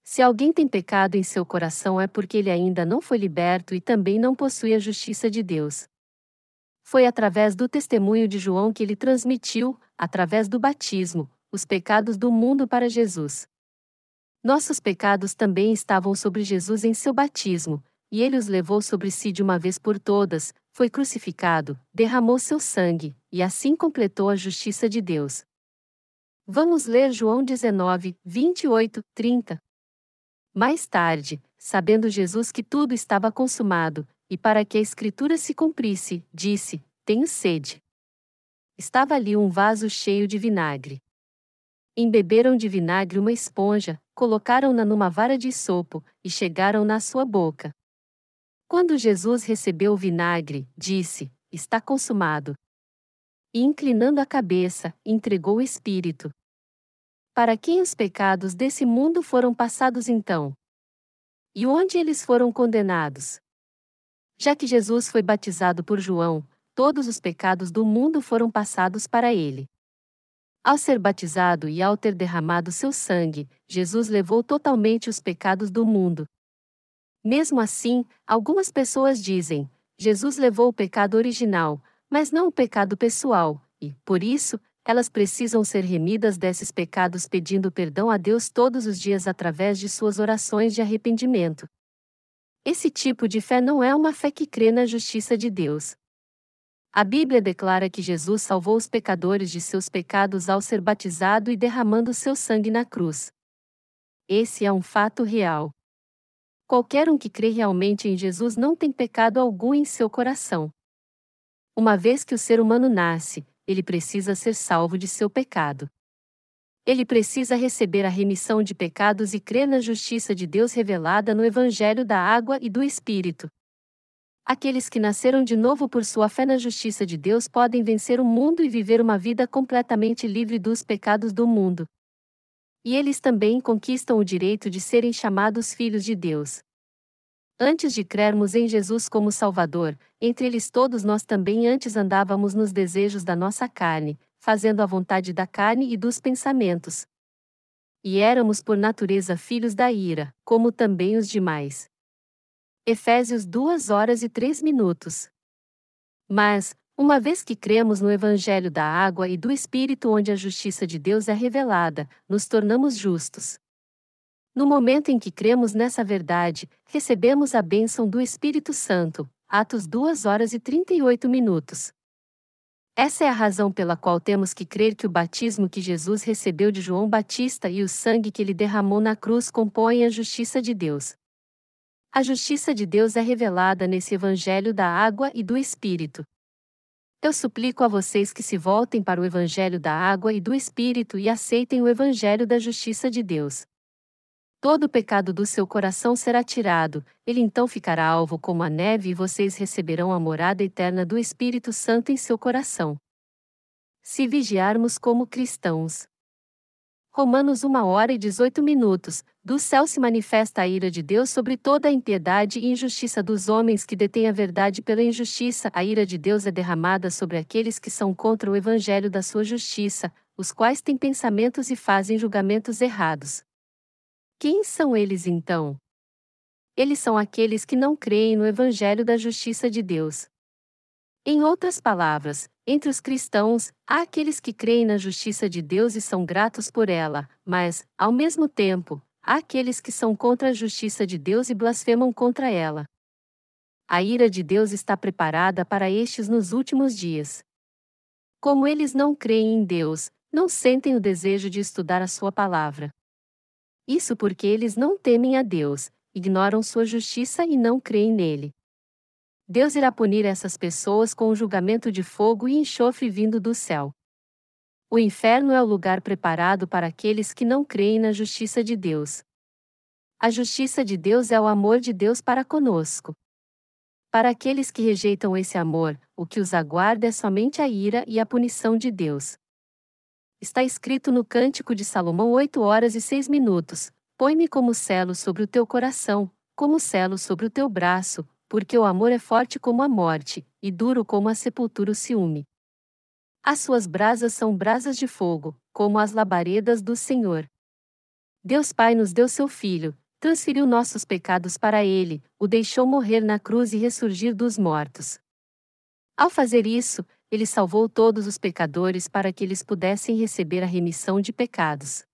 Se alguém tem pecado em seu coração é porque ele ainda não foi liberto e também não possui a justiça de Deus. Foi através do testemunho de João que ele transmitiu, através do batismo, os pecados do mundo para Jesus. Nossos pecados também estavam sobre Jesus em seu batismo, e ele os levou sobre si de uma vez por todas, foi crucificado, derramou seu sangue, e assim completou a justiça de Deus. Vamos ler João 19, 28, 30. Mais tarde, sabendo Jesus que tudo estava consumado, e para que a Escritura se cumprisse, disse: Tenho sede. Estava ali um vaso cheio de vinagre. Embeberam de vinagre uma esponja, colocaram-na numa vara de sopo, e chegaram na sua boca. Quando Jesus recebeu o vinagre, disse: Está consumado. E inclinando a cabeça, entregou o Espírito. Para quem os pecados desse mundo foram passados então? E onde eles foram condenados? Já que Jesus foi batizado por João, todos os pecados do mundo foram passados para ele. Ao ser batizado e ao ter derramado seu sangue, Jesus levou totalmente os pecados do mundo. Mesmo assim, algumas pessoas dizem: Jesus levou o pecado original, mas não o pecado pessoal, e, por isso, elas precisam ser remidas desses pecados pedindo perdão a Deus todos os dias através de suas orações de arrependimento. Esse tipo de fé não é uma fé que crê na justiça de Deus. A Bíblia declara que Jesus salvou os pecadores de seus pecados ao ser batizado e derramando seu sangue na cruz. Esse é um fato real. Qualquer um que crê realmente em Jesus não tem pecado algum em seu coração. Uma vez que o ser humano nasce, ele precisa ser salvo de seu pecado. Ele precisa receber a remissão de pecados e crer na justiça de Deus revelada no Evangelho da Água e do Espírito. Aqueles que nasceram de novo por sua fé na justiça de Deus podem vencer o mundo e viver uma vida completamente livre dos pecados do mundo. E eles também conquistam o direito de serem chamados filhos de Deus. Antes de crermos em Jesus como Salvador, entre eles todos nós também antes andávamos nos desejos da nossa carne, fazendo a vontade da carne e dos pensamentos. E éramos por natureza filhos da ira, como também os demais. Efésios 2 horas e 3 minutos. Mas, uma vez que cremos no Evangelho da água e do Espírito, onde a justiça de Deus é revelada, nos tornamos justos. No momento em que cremos nessa verdade, recebemos a bênção do Espírito Santo. Atos 2 horas e 38 minutos. Essa é a razão pela qual temos que crer que o batismo que Jesus recebeu de João Batista e o sangue que ele derramou na cruz compõem a justiça de Deus. A justiça de Deus é revelada nesse Evangelho da água e do Espírito. Eu suplico a vocês que se voltem para o Evangelho da água e do Espírito e aceitem o Evangelho da justiça de Deus. Todo o pecado do seu coração será tirado, ele então ficará alvo como a neve e vocês receberão a morada eterna do Espírito Santo em seu coração. Se vigiarmos como cristãos. Romanos 1 hora e 18 minutos. Do céu se manifesta a ira de Deus sobre toda a impiedade e injustiça dos homens que detêm a verdade pela injustiça. A ira de Deus é derramada sobre aqueles que são contra o evangelho da sua justiça, os quais têm pensamentos e fazem julgamentos errados. Quem são eles então? Eles são aqueles que não creem no Evangelho da Justiça de Deus. Em outras palavras, entre os cristãos, há aqueles que creem na justiça de Deus e são gratos por ela, mas, ao mesmo tempo, aqueles que são contra a justiça de Deus e blasfemam contra ela. A ira de Deus está preparada para estes nos últimos dias. Como eles não creem em Deus, não sentem o desejo de estudar a sua palavra. Isso porque eles não temem a Deus, ignoram sua justiça e não creem nele. Deus irá punir essas pessoas com o um julgamento de fogo e enxofre vindo do céu. O inferno é o lugar preparado para aqueles que não creem na justiça de Deus. A justiça de Deus é o amor de Deus para conosco. Para aqueles que rejeitam esse amor, o que os aguarda é somente a ira e a punição de Deus. Está escrito no Cântico de Salomão 8 horas e 6 minutos: Põe-me como selo sobre o teu coração, como selo sobre o teu braço, porque o amor é forte como a morte, e duro como a sepultura o ciúme. As suas brasas são brasas de fogo, como as labaredas do Senhor. Deus Pai nos deu seu Filho, transferiu nossos pecados para ele, o deixou morrer na cruz e ressurgir dos mortos. Ao fazer isso, ele salvou todos os pecadores para que eles pudessem receber a remissão de pecados.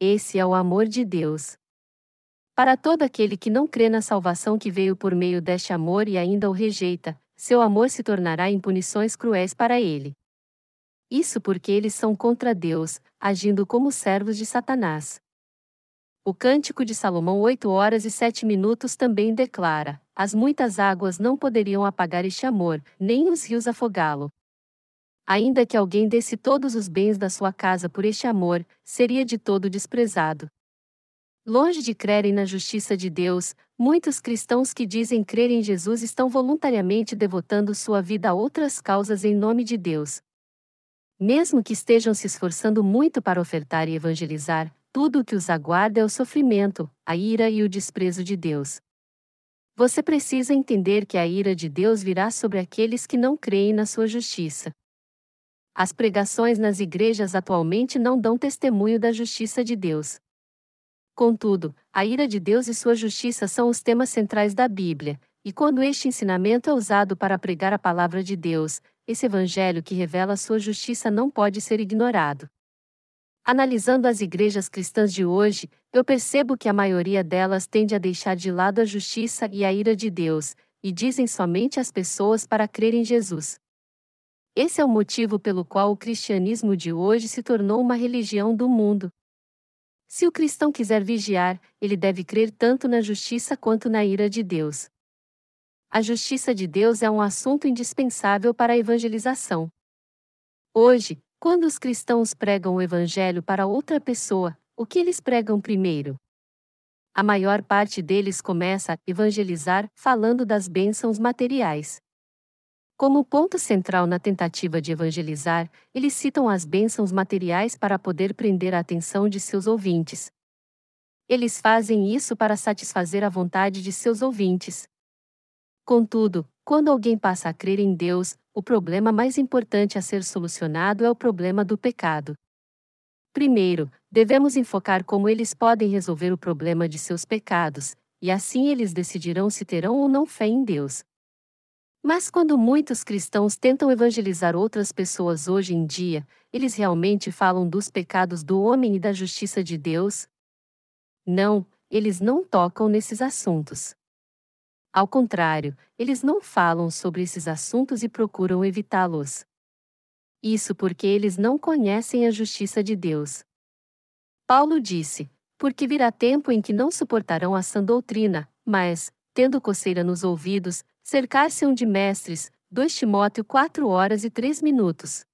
Esse é o amor de Deus. Para todo aquele que não crê na salvação que veio por meio deste amor e ainda o rejeita, seu amor se tornará em punições cruéis para ele. Isso porque eles são contra Deus, agindo como servos de Satanás. O Cântico de Salomão 8 horas e 7 minutos também declara: As muitas águas não poderiam apagar este amor, nem os rios afogá-lo. Ainda que alguém desse todos os bens da sua casa por este amor, seria de todo desprezado. Longe de crerem na justiça de Deus, muitos cristãos que dizem crer em Jesus estão voluntariamente devotando sua vida a outras causas em nome de Deus. Mesmo que estejam se esforçando muito para ofertar e evangelizar, tudo o que os aguarda é o sofrimento, a ira e o desprezo de Deus. Você precisa entender que a ira de Deus virá sobre aqueles que não creem na sua justiça. As pregações nas igrejas atualmente não dão testemunho da justiça de Deus. Contudo, a ira de Deus e sua justiça são os temas centrais da Bíblia, e quando este ensinamento é usado para pregar a palavra de Deus, esse evangelho que revela sua justiça não pode ser ignorado. Analisando as igrejas cristãs de hoje, eu percebo que a maioria delas tende a deixar de lado a justiça e a ira de Deus, e dizem somente às pessoas para crer em Jesus. Esse é o motivo pelo qual o cristianismo de hoje se tornou uma religião do mundo. Se o cristão quiser vigiar, ele deve crer tanto na justiça quanto na ira de Deus. A justiça de Deus é um assunto indispensável para a evangelização. Hoje, quando os cristãos pregam o evangelho para outra pessoa, o que eles pregam primeiro? A maior parte deles começa a evangelizar falando das bênçãos materiais. Como ponto central na tentativa de evangelizar, eles citam as bênçãos materiais para poder prender a atenção de seus ouvintes. Eles fazem isso para satisfazer a vontade de seus ouvintes. Contudo, quando alguém passa a crer em Deus, o problema mais importante a ser solucionado é o problema do pecado. Primeiro, devemos enfocar como eles podem resolver o problema de seus pecados, e assim eles decidirão se terão ou não fé em Deus. Mas quando muitos cristãos tentam evangelizar outras pessoas hoje em dia, eles realmente falam dos pecados do homem e da justiça de Deus? Não, eles não tocam nesses assuntos. Ao contrário, eles não falam sobre esses assuntos e procuram evitá-los. Isso porque eles não conhecem a justiça de Deus. Paulo disse: Porque virá tempo em que não suportarão a sã doutrina, mas, tendo coceira nos ouvidos, cercar-se-ão de mestres. 2 Timóteo 4 horas e 3 minutos.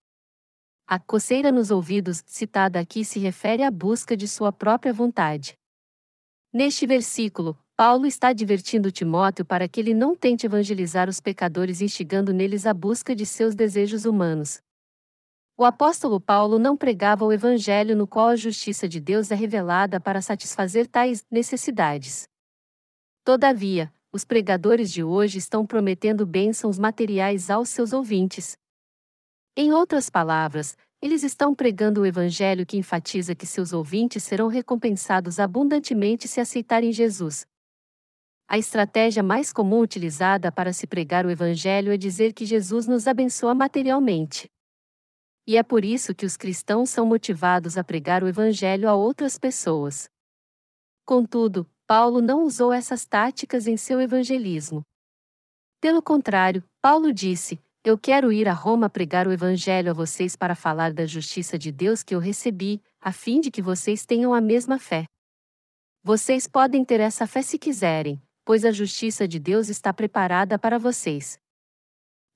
A coceira nos ouvidos, citada aqui, se refere à busca de sua própria vontade. Neste versículo, Paulo está advertindo Timóteo para que ele não tente evangelizar os pecadores instigando neles a busca de seus desejos humanos. O apóstolo Paulo não pregava o evangelho no qual a justiça de Deus é revelada para satisfazer tais necessidades. Todavia, os pregadores de hoje estão prometendo bênçãos materiais aos seus ouvintes. Em outras palavras, eles estão pregando o evangelho que enfatiza que seus ouvintes serão recompensados abundantemente se aceitarem Jesus. A estratégia mais comum utilizada para se pregar o evangelho é dizer que Jesus nos abençoa materialmente. E é por isso que os cristãos são motivados a pregar o Evangelho a outras pessoas. Contudo, Paulo não usou essas táticas em seu evangelismo. Pelo contrário, Paulo disse: Eu quero ir a Roma pregar o Evangelho a vocês para falar da justiça de Deus que eu recebi, a fim de que vocês tenham a mesma fé. Vocês podem ter essa fé se quiserem, pois a justiça de Deus está preparada para vocês.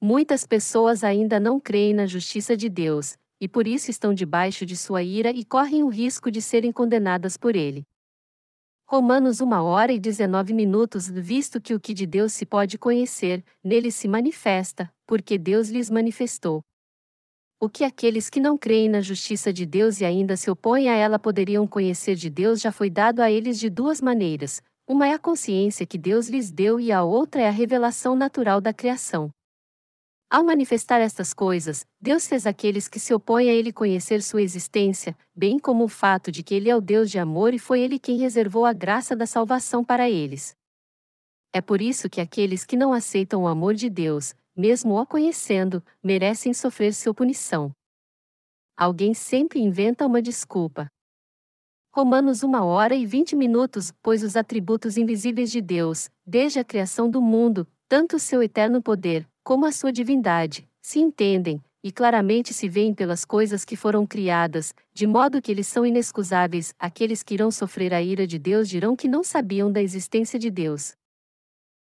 Muitas pessoas ainda não creem na justiça de Deus, e por isso estão debaixo de sua ira e correm o risco de serem condenadas por ele. Romanos 1 hora e 19 minutos Visto que o que de Deus se pode conhecer, nele se manifesta, porque Deus lhes manifestou. O que aqueles que não creem na justiça de Deus e ainda se opõem a ela poderiam conhecer de Deus já foi dado a eles de duas maneiras: uma é a consciência que Deus lhes deu e a outra é a revelação natural da criação. Ao manifestar estas coisas, Deus fez aqueles que se opõem a Ele conhecer sua existência, bem como o fato de que Ele é o Deus de amor e foi Ele quem reservou a graça da salvação para eles. É por isso que aqueles que não aceitam o amor de Deus, mesmo o conhecendo, merecem sofrer sua punição. Alguém sempre inventa uma desculpa. Romanos 1 hora e 20 minutos, pois os atributos invisíveis de Deus, desde a criação do mundo, tanto o seu eterno poder, como a sua divindade, se entendem, e claramente se veem pelas coisas que foram criadas, de modo que eles são inexcusáveis, aqueles que irão sofrer a ira de Deus dirão que não sabiam da existência de Deus.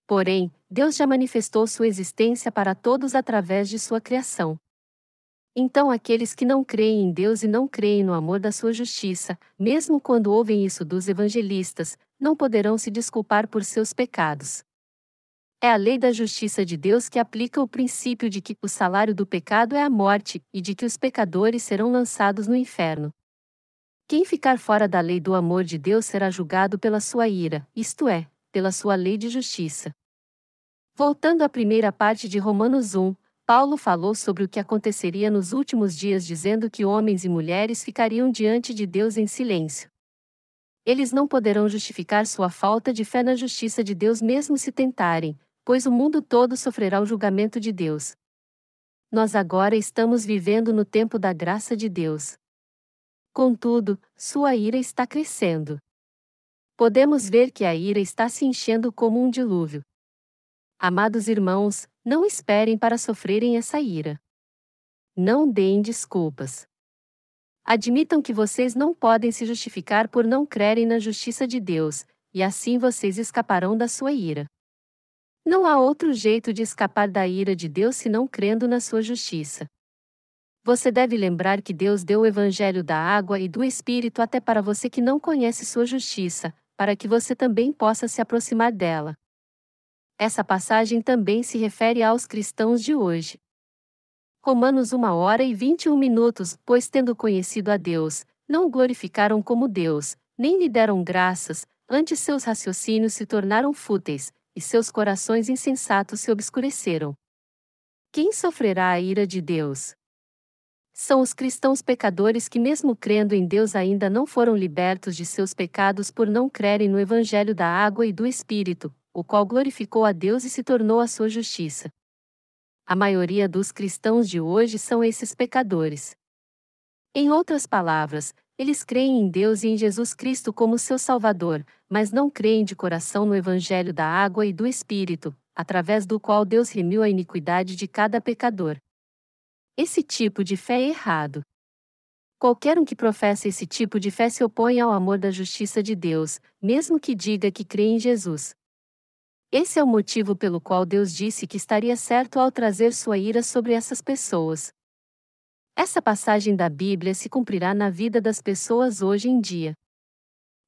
Porém, Deus já manifestou sua existência para todos através de sua criação. Então aqueles que não creem em Deus e não creem no amor da sua justiça, mesmo quando ouvem isso dos evangelistas, não poderão se desculpar por seus pecados. É a lei da justiça de Deus que aplica o princípio de que o salário do pecado é a morte e de que os pecadores serão lançados no inferno. Quem ficar fora da lei do amor de Deus será julgado pela sua ira, isto é, pela sua lei de justiça. Voltando à primeira parte de Romanos 1, Paulo falou sobre o que aconteceria nos últimos dias, dizendo que homens e mulheres ficariam diante de Deus em silêncio. Eles não poderão justificar sua falta de fé na justiça de Deus mesmo se tentarem, pois o mundo todo sofrerá o julgamento de Deus. Nós agora estamos vivendo no tempo da graça de Deus. Contudo, sua ira está crescendo. Podemos ver que a ira está se enchendo como um dilúvio. Amados irmãos, não esperem para sofrerem essa ira. Não deem desculpas. Admitam que vocês não podem se justificar por não crerem na justiça de Deus, e assim vocês escaparão da sua ira. Não há outro jeito de escapar da ira de Deus senão crendo na sua justiça. Você deve lembrar que Deus deu o evangelho da água e do Espírito até para você que não conhece sua justiça, para que você também possa se aproximar dela. Essa passagem também se refere aos cristãos de hoje. Romanos 1 hora e 21 minutos, pois tendo conhecido a Deus, não o glorificaram como Deus, nem lhe deram graças, antes seus raciocínios se tornaram fúteis, e seus corações insensatos se obscureceram. Quem sofrerá a ira de Deus? São os cristãos pecadores que, mesmo crendo em Deus, ainda não foram libertos de seus pecados por não crerem no Evangelho da água e do Espírito, o qual glorificou a Deus e se tornou a sua justiça. A maioria dos cristãos de hoje são esses pecadores. Em outras palavras, eles creem em Deus e em Jesus Cristo como seu Salvador, mas não creem de coração no Evangelho da água e do Espírito, através do qual Deus remiu a iniquidade de cada pecador. Esse tipo de fé é errado. Qualquer um que professa esse tipo de fé se opõe ao amor da justiça de Deus, mesmo que diga que crê em Jesus. Esse é o motivo pelo qual Deus disse que estaria certo ao trazer sua ira sobre essas pessoas. Essa passagem da Bíblia se cumprirá na vida das pessoas hoje em dia.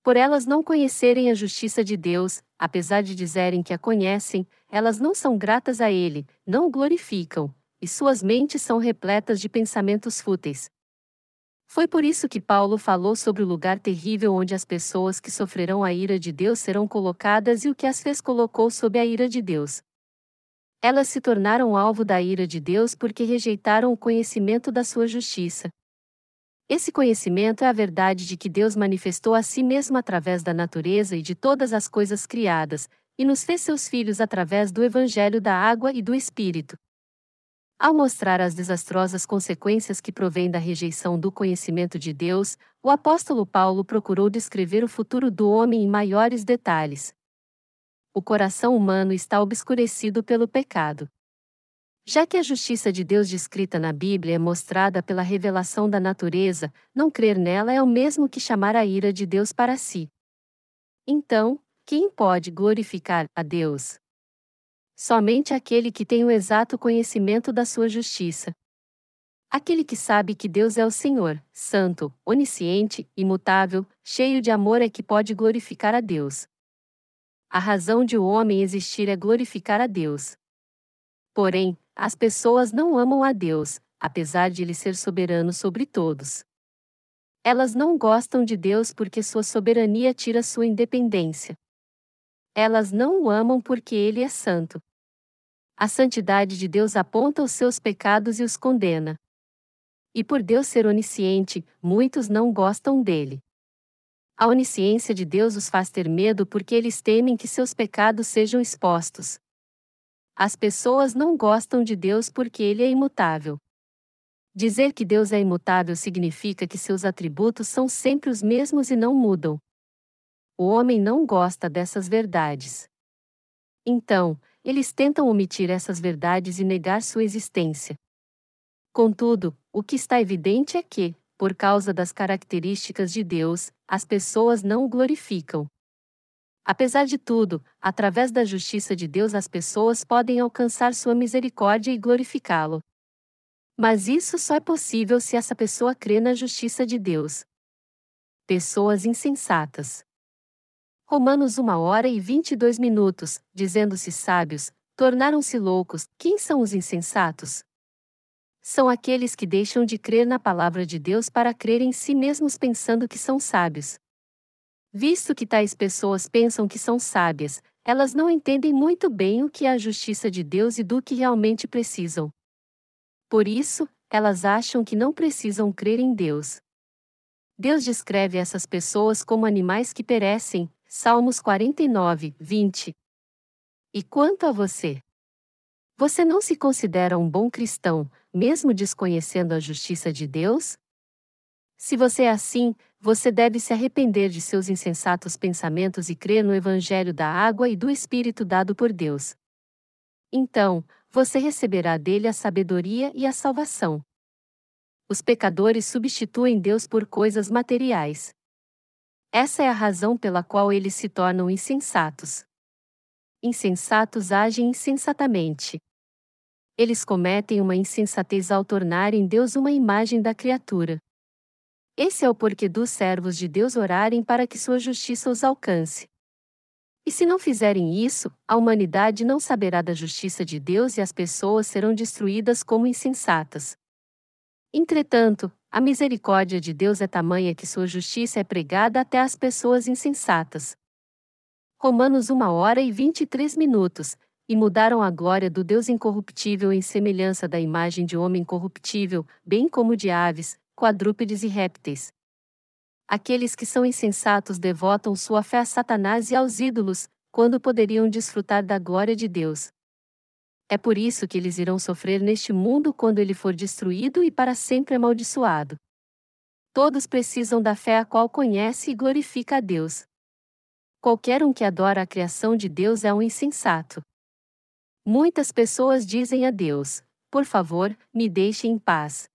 Por elas não conhecerem a justiça de Deus, apesar de dizerem que a conhecem, elas não são gratas a Ele, não o glorificam, e suas mentes são repletas de pensamentos fúteis. Foi por isso que Paulo falou sobre o lugar terrível onde as pessoas que sofrerão a ira de Deus serão colocadas e o que as fez colocou sob a ira de Deus. Elas se tornaram alvo da ira de Deus porque rejeitaram o conhecimento da sua justiça. Esse conhecimento é a verdade de que Deus manifestou a si mesmo através da natureza e de todas as coisas criadas, e nos fez seus filhos através do Evangelho da água e do Espírito. Ao mostrar as desastrosas consequências que provêm da rejeição do conhecimento de Deus, o apóstolo Paulo procurou descrever o futuro do homem em maiores detalhes. O coração humano está obscurecido pelo pecado. Já que a justiça de Deus descrita na Bíblia é mostrada pela revelação da natureza, não crer nela é o mesmo que chamar a ira de Deus para si. Então, quem pode glorificar a Deus? Somente aquele que tem o exato conhecimento da sua justiça. Aquele que sabe que Deus é o Senhor, santo, onisciente, imutável, cheio de amor é que pode glorificar a Deus. A razão de o homem existir é glorificar a Deus. Porém, as pessoas não amam a Deus, apesar de ele ser soberano sobre todos. Elas não gostam de Deus porque sua soberania tira sua independência. Elas não o amam porque ele é santo. A santidade de Deus aponta os seus pecados e os condena. E por Deus ser onisciente, muitos não gostam dele. A onisciência de Deus os faz ter medo porque eles temem que seus pecados sejam expostos. As pessoas não gostam de Deus porque ele é imutável. Dizer que Deus é imutável significa que seus atributos são sempre os mesmos e não mudam. O homem não gosta dessas verdades. Então, eles tentam omitir essas verdades e negar sua existência. Contudo, o que está evidente é que, por causa das características de Deus, as pessoas não o glorificam. Apesar de tudo, através da justiça de Deus as pessoas podem alcançar sua misericórdia e glorificá-lo. Mas isso só é possível se essa pessoa crê na justiça de Deus. Pessoas insensatas. Romanos 1 hora e 22 minutos, dizendo-se sábios, tornaram-se loucos. Quem são os insensatos? São aqueles que deixam de crer na palavra de Deus para crer em si mesmos pensando que são sábios. Visto que tais pessoas pensam que são sábias, elas não entendem muito bem o que é a justiça de Deus e do que realmente precisam. Por isso, elas acham que não precisam crer em Deus. Deus descreve essas pessoas como animais que perecem, Salmos 49, 20. E quanto a você? Você não se considera um bom cristão, mesmo desconhecendo a justiça de Deus? Se você é assim, você deve se arrepender de seus insensatos pensamentos e crer no Evangelho da água e do Espírito dado por Deus. Então, você receberá dele a sabedoria e a salvação. Os pecadores substituem Deus por coisas materiais. Essa é a razão pela qual eles se tornam insensatos. insensatos agem insensatamente. Eles cometem uma insensatez ao tornar em Deus uma imagem da criatura. Esse é o porquê dos servos de Deus orarem para que sua justiça os alcance. E se não fizerem isso, a humanidade não saberá da justiça de Deus e as pessoas serão destruídas como insensatas. Entretanto, a misericórdia de Deus é tamanha que sua justiça é pregada até às pessoas insensatas. Romanos 1 hora e 23 minutos, e mudaram a glória do Deus incorruptível em semelhança da imagem de homem corruptível, bem como de aves, quadrúpedes e répteis. Aqueles que são insensatos devotam sua fé a Satanás e aos ídolos, quando poderiam desfrutar da glória de Deus. É por isso que eles irão sofrer neste mundo quando ele for destruído e para sempre amaldiçoado. Todos precisam da fé a qual conhece e glorifica a Deus. Qualquer um que adora a criação de Deus é um insensato. Muitas pessoas dizem a Deus: Por favor, me deixe em paz.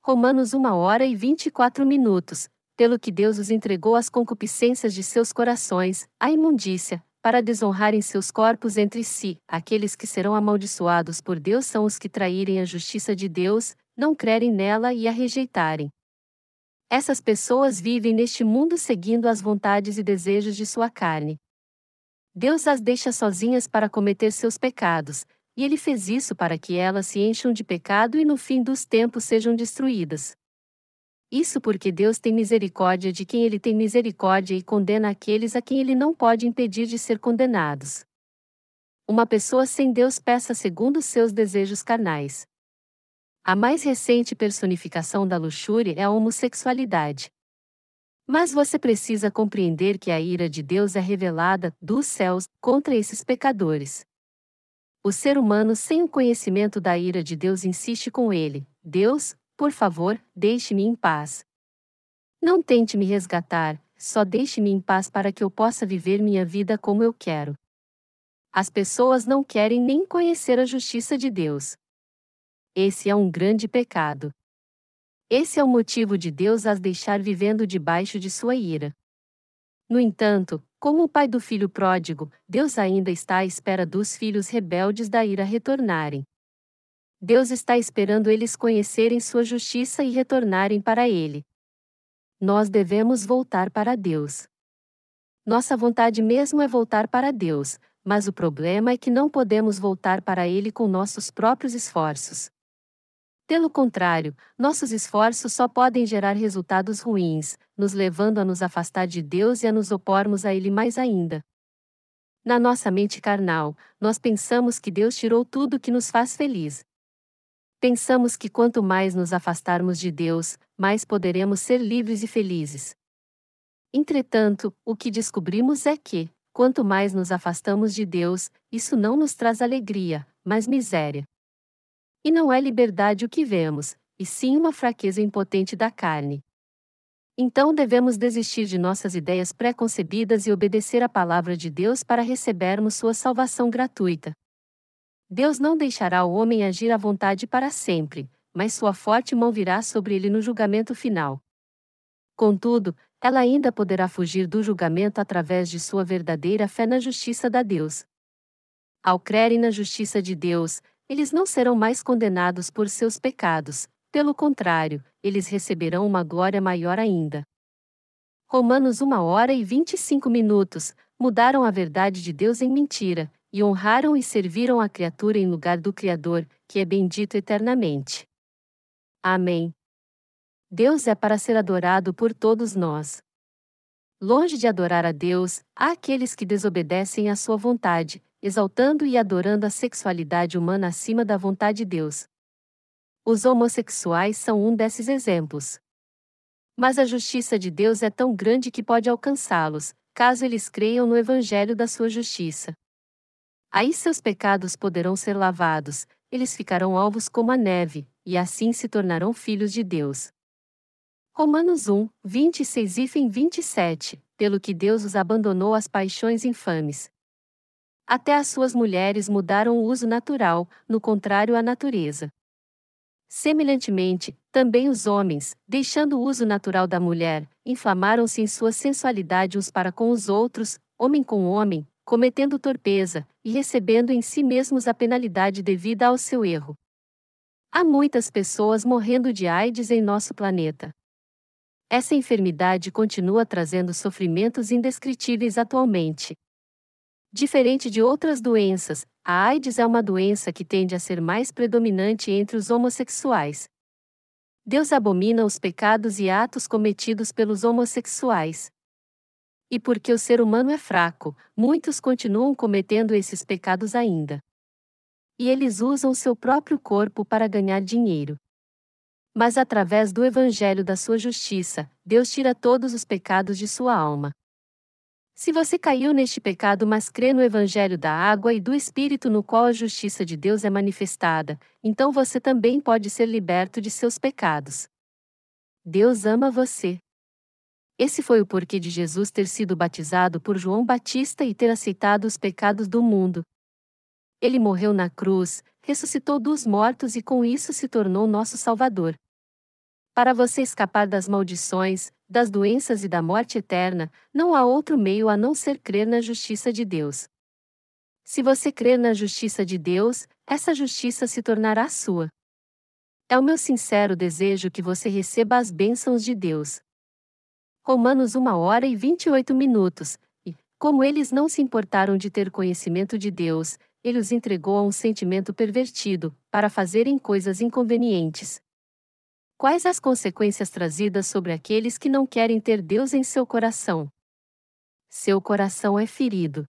Romanos 1 hora e 24 minutos. Pelo que Deus os entregou às concupiscências de seus corações, à imundícia, para desonrarem seus corpos entre si. Aqueles que serão amaldiçoados por Deus são os que traírem a justiça de Deus, não crerem nela e a rejeitarem. Essas pessoas vivem neste mundo seguindo as vontades e desejos de sua carne. Deus as deixa sozinhas para cometer seus pecados, e ele fez isso para que elas se encham de pecado e no fim dos tempos sejam destruídas. Isso porque Deus tem misericórdia de quem ele tem misericórdia e condena aqueles a quem ele não pode impedir de ser condenados. Uma pessoa sem Deus peça segundo seus desejos carnais. A mais recente personificação da luxúria é a homossexualidade. Mas você precisa compreender que a ira de Deus é revelada dos céus contra esses pecadores. O ser humano sem o conhecimento da ira de Deus insiste com ele: Deus, por favor, deixe-me em paz. Não tente me resgatar, só deixe-me em paz para que eu possa viver minha vida como eu quero. As pessoas não querem nem conhecer a justiça de Deus. Esse é um grande pecado. Esse é o motivo de Deus as deixar vivendo debaixo de sua ira. No entanto, como o pai do filho pródigo, Deus ainda está à espera dos filhos rebeldes da ira retornarem. Deus está esperando eles conhecerem sua justiça e retornarem para Ele. Nós devemos voltar para Deus. Nossa vontade mesmo é voltar para Deus, mas o problema é que não podemos voltar para Ele com nossos próprios esforços. Pelo contrário, nossos esforços só podem gerar resultados ruins, nos levando a nos afastar de Deus e a nos opormos a Ele mais ainda. Na nossa mente carnal, nós pensamos que Deus tirou tudo que nos faz feliz, Pensamos que quanto mais nos afastarmos de Deus, mais poderemos ser livres e felizes. Entretanto, o que descobrimos é que, quanto mais nos afastamos de Deus, isso não nos traz alegria, mas miséria. E não é liberdade o que vemos, e sim uma fraqueza impotente da carne. Então devemos desistir de nossas ideias pré-concebidas e obedecer à palavra de Deus para recebermos sua salvação gratuita. Deus não deixará o homem agir à vontade para sempre, mas sua forte mão virá sobre ele no julgamento final. Contudo, ela ainda poderá fugir do julgamento através de sua verdadeira fé na justiça da Deus. Ao crerem na justiça de Deus, eles não serão mais condenados por seus pecados, pelo contrário, eles receberão uma glória maior ainda. Romanos 1 hora e 25 minutos mudaram a verdade de Deus em mentira, e honraram e serviram a criatura em lugar do Criador, que é bendito eternamente. Amém. Deus é para ser adorado por todos nós. Longe de adorar a Deus, há aqueles que desobedecem à sua vontade, exaltando e adorando a sexualidade humana acima da vontade de Deus. Os homossexuais são um desses exemplos. Mas a justiça de Deus é tão grande que pode alcançá-los, caso eles creiam no evangelho da sua justiça. Aí seus pecados poderão ser lavados, eles ficarão alvos como a neve, e assim se tornarão filhos de Deus. Romanos 1, 26 e 27 Pelo que Deus os abandonou às paixões infames. Até as suas mulheres mudaram o uso natural, no contrário à natureza. Semelhantemente, também os homens, deixando o uso natural da mulher, inflamaram-se em sua sensualidade uns para com os outros, homem com homem, cometendo torpeza e recebendo em si mesmos a penalidade devida ao seu erro. Há muitas pessoas morrendo de AIDS em nosso planeta. Essa enfermidade continua trazendo sofrimentos indescritíveis atualmente. Diferente de outras doenças, a AIDS é uma doença que tende a ser mais predominante entre os homossexuais. Deus abomina os pecados e atos cometidos pelos homossexuais. E porque o ser humano é fraco, muitos continuam cometendo esses pecados ainda. E eles usam seu próprio corpo para ganhar dinheiro. Mas através do evangelho da sua justiça, Deus tira todos os pecados de sua alma. Se você caiu neste pecado, mas crê no evangelho da água e do espírito no qual a justiça de Deus é manifestada, então você também pode ser liberto de seus pecados. Deus ama você. Esse foi o porquê de Jesus ter sido batizado por João Batista e ter aceitado os pecados do mundo. Ele morreu na cruz, ressuscitou dos mortos e com isso se tornou nosso Salvador. Para você escapar das maldições, das doenças e da morte eterna, não há outro meio a não ser crer na justiça de Deus. Se você crer na justiça de Deus, essa justiça se tornará sua. É o meu sincero desejo que você receba as bênçãos de Deus. Romanos 1 hora e 28 minutos. E, como eles não se importaram de ter conhecimento de Deus, ele os entregou a um sentimento pervertido, para fazerem coisas inconvenientes. Quais as consequências trazidas sobre aqueles que não querem ter Deus em seu coração? Seu coração é ferido.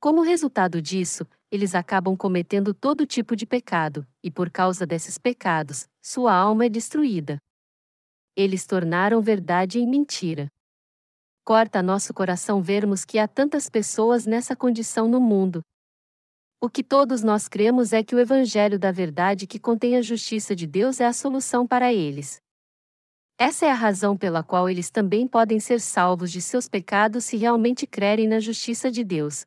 Como resultado disso, eles acabam cometendo todo tipo de pecado, e por causa desses pecados, sua alma é destruída. Eles tornaram verdade em mentira. Corta nosso coração vermos que há tantas pessoas nessa condição no mundo, o que todos nós cremos é que o Evangelho da Verdade que contém a justiça de Deus é a solução para eles. Essa é a razão pela qual eles também podem ser salvos de seus pecados se realmente crerem na justiça de Deus.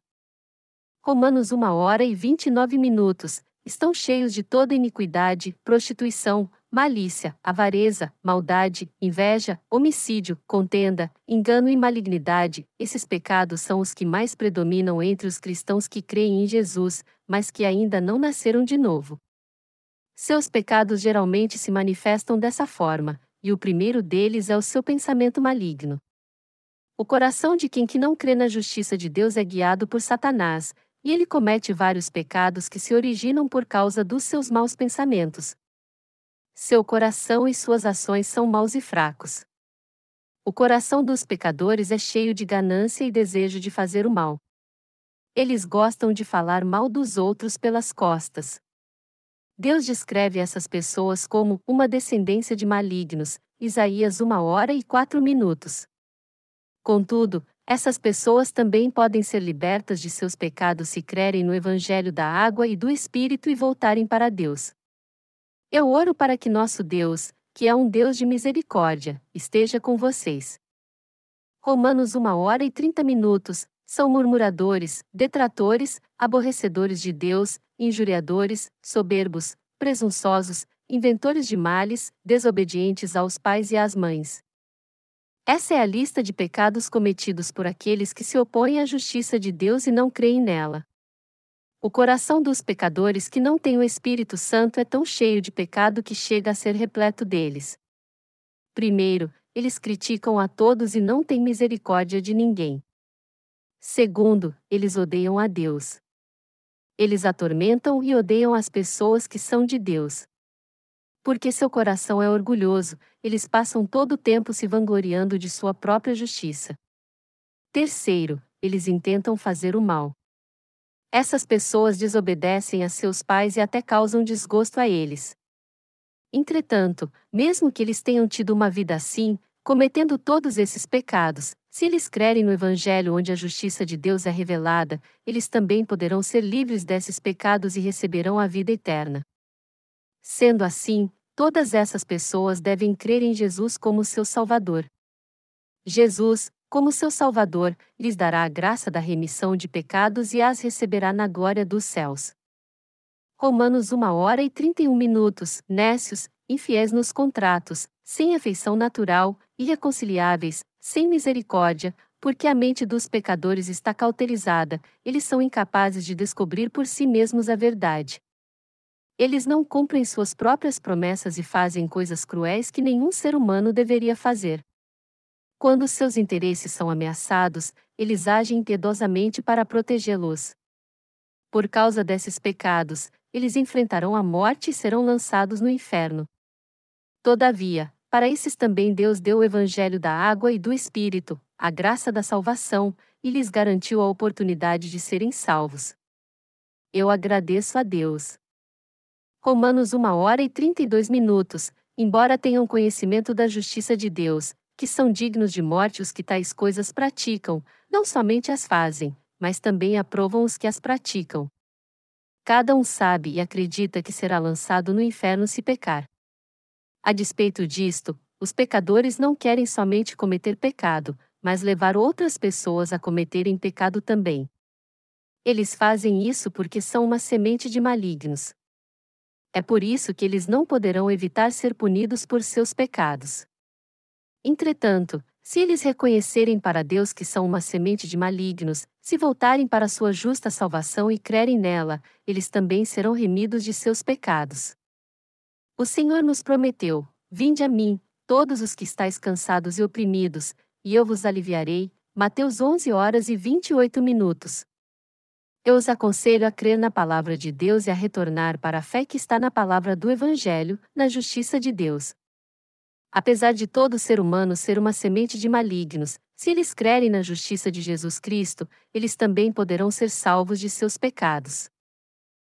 Romanos 1 hora e 29 minutos estão cheios de toda iniquidade, prostituição, malícia, avareza, maldade, inveja, homicídio, contenda, engano e malignidade. Esses pecados são os que mais predominam entre os cristãos que creem em Jesus, mas que ainda não nasceram de novo. Seus pecados geralmente se manifestam dessa forma, e o primeiro deles é o seu pensamento maligno. O coração de quem que não crê na justiça de Deus é guiado por Satanás, e ele comete vários pecados que se originam por causa dos seus maus pensamentos, seu coração e suas ações são maus e fracos. O coração dos pecadores é cheio de ganância e desejo de fazer o mal. Eles gostam de falar mal dos outros pelas costas. Deus descreve essas pessoas como uma descendência de malignos, Isaías 1 hora e 4 minutos. Contudo, essas pessoas também podem ser libertas de seus pecados se crerem no Evangelho da água e do Espírito e voltarem para Deus. Eu oro para que nosso Deus, que é um Deus de misericórdia, esteja com vocês. Romanos 1 hora e 30 minutos, são murmuradores, detratores, aborrecedores de Deus, injuriadores, soberbos, presunçosos, inventores de males, desobedientes aos pais e às mães. Essa é a lista de pecados cometidos por aqueles que se opõem à justiça de Deus e não creem nela. O coração dos pecadores que não têm o Espírito Santo é tão cheio de pecado que chega a ser repleto deles. Primeiro, eles criticam a todos e não têm misericórdia de ninguém. Segundo, eles odeiam a Deus. Eles atormentam e odeiam as pessoas que são de Deus. Porque seu coração é orgulhoso, eles passam todo o tempo se vangloriando de sua própria justiça. Terceiro, eles intentam fazer o mal. Essas pessoas desobedecem a seus pais e até causam desgosto a eles. Entretanto, mesmo que eles tenham tido uma vida assim, cometendo todos esses pecados, se eles crerem no Evangelho onde a justiça de Deus é revelada, eles também poderão ser livres desses pecados e receberão a vida eterna. Sendo assim, todas essas pessoas devem crer em Jesus como seu Salvador. Jesus, como seu Salvador, lhes dará a graça da remissão de pecados e as receberá na glória dos céus. Romanos 1 hora e 31 minutos, nécios, infiéis nos contratos, sem afeição natural, irreconciliáveis, sem misericórdia, porque a mente dos pecadores está cauterizada, eles são incapazes de descobrir por si mesmos a verdade. Eles não cumprem suas próprias promessas e fazem coisas cruéis que nenhum ser humano deveria fazer. Quando seus interesses são ameaçados, eles agem impiedosamente para protegê-los. Por causa desses pecados, eles enfrentarão a morte e serão lançados no inferno. Todavia, para esses também Deus deu o evangelho da água e do Espírito, a graça da salvação, e lhes garantiu a oportunidade de serem salvos. Eu agradeço a Deus. Romanos 1 hora e 32 minutos, embora tenham conhecimento da justiça de Deus, que são dignos de morte os que tais coisas praticam, não somente as fazem, mas também aprovam os que as praticam. Cada um sabe e acredita que será lançado no inferno se pecar. A despeito disto, os pecadores não querem somente cometer pecado, mas levar outras pessoas a cometerem pecado também. Eles fazem isso porque são uma semente de malignos. É por isso que eles não poderão evitar ser punidos por seus pecados. Entretanto, se eles reconhecerem para Deus que são uma semente de malignos, se voltarem para sua justa salvação e crerem nela, eles também serão remidos de seus pecados. O Senhor nos prometeu: Vinde a mim, todos os que estáis cansados e oprimidos, e eu vos aliviarei. Mateus 11 horas e 28 minutos. Eu os aconselho a crer na palavra de Deus e a retornar para a fé que está na palavra do Evangelho, na justiça de Deus. Apesar de todo ser humano ser uma semente de malignos, se eles crerem na justiça de Jesus Cristo, eles também poderão ser salvos de seus pecados.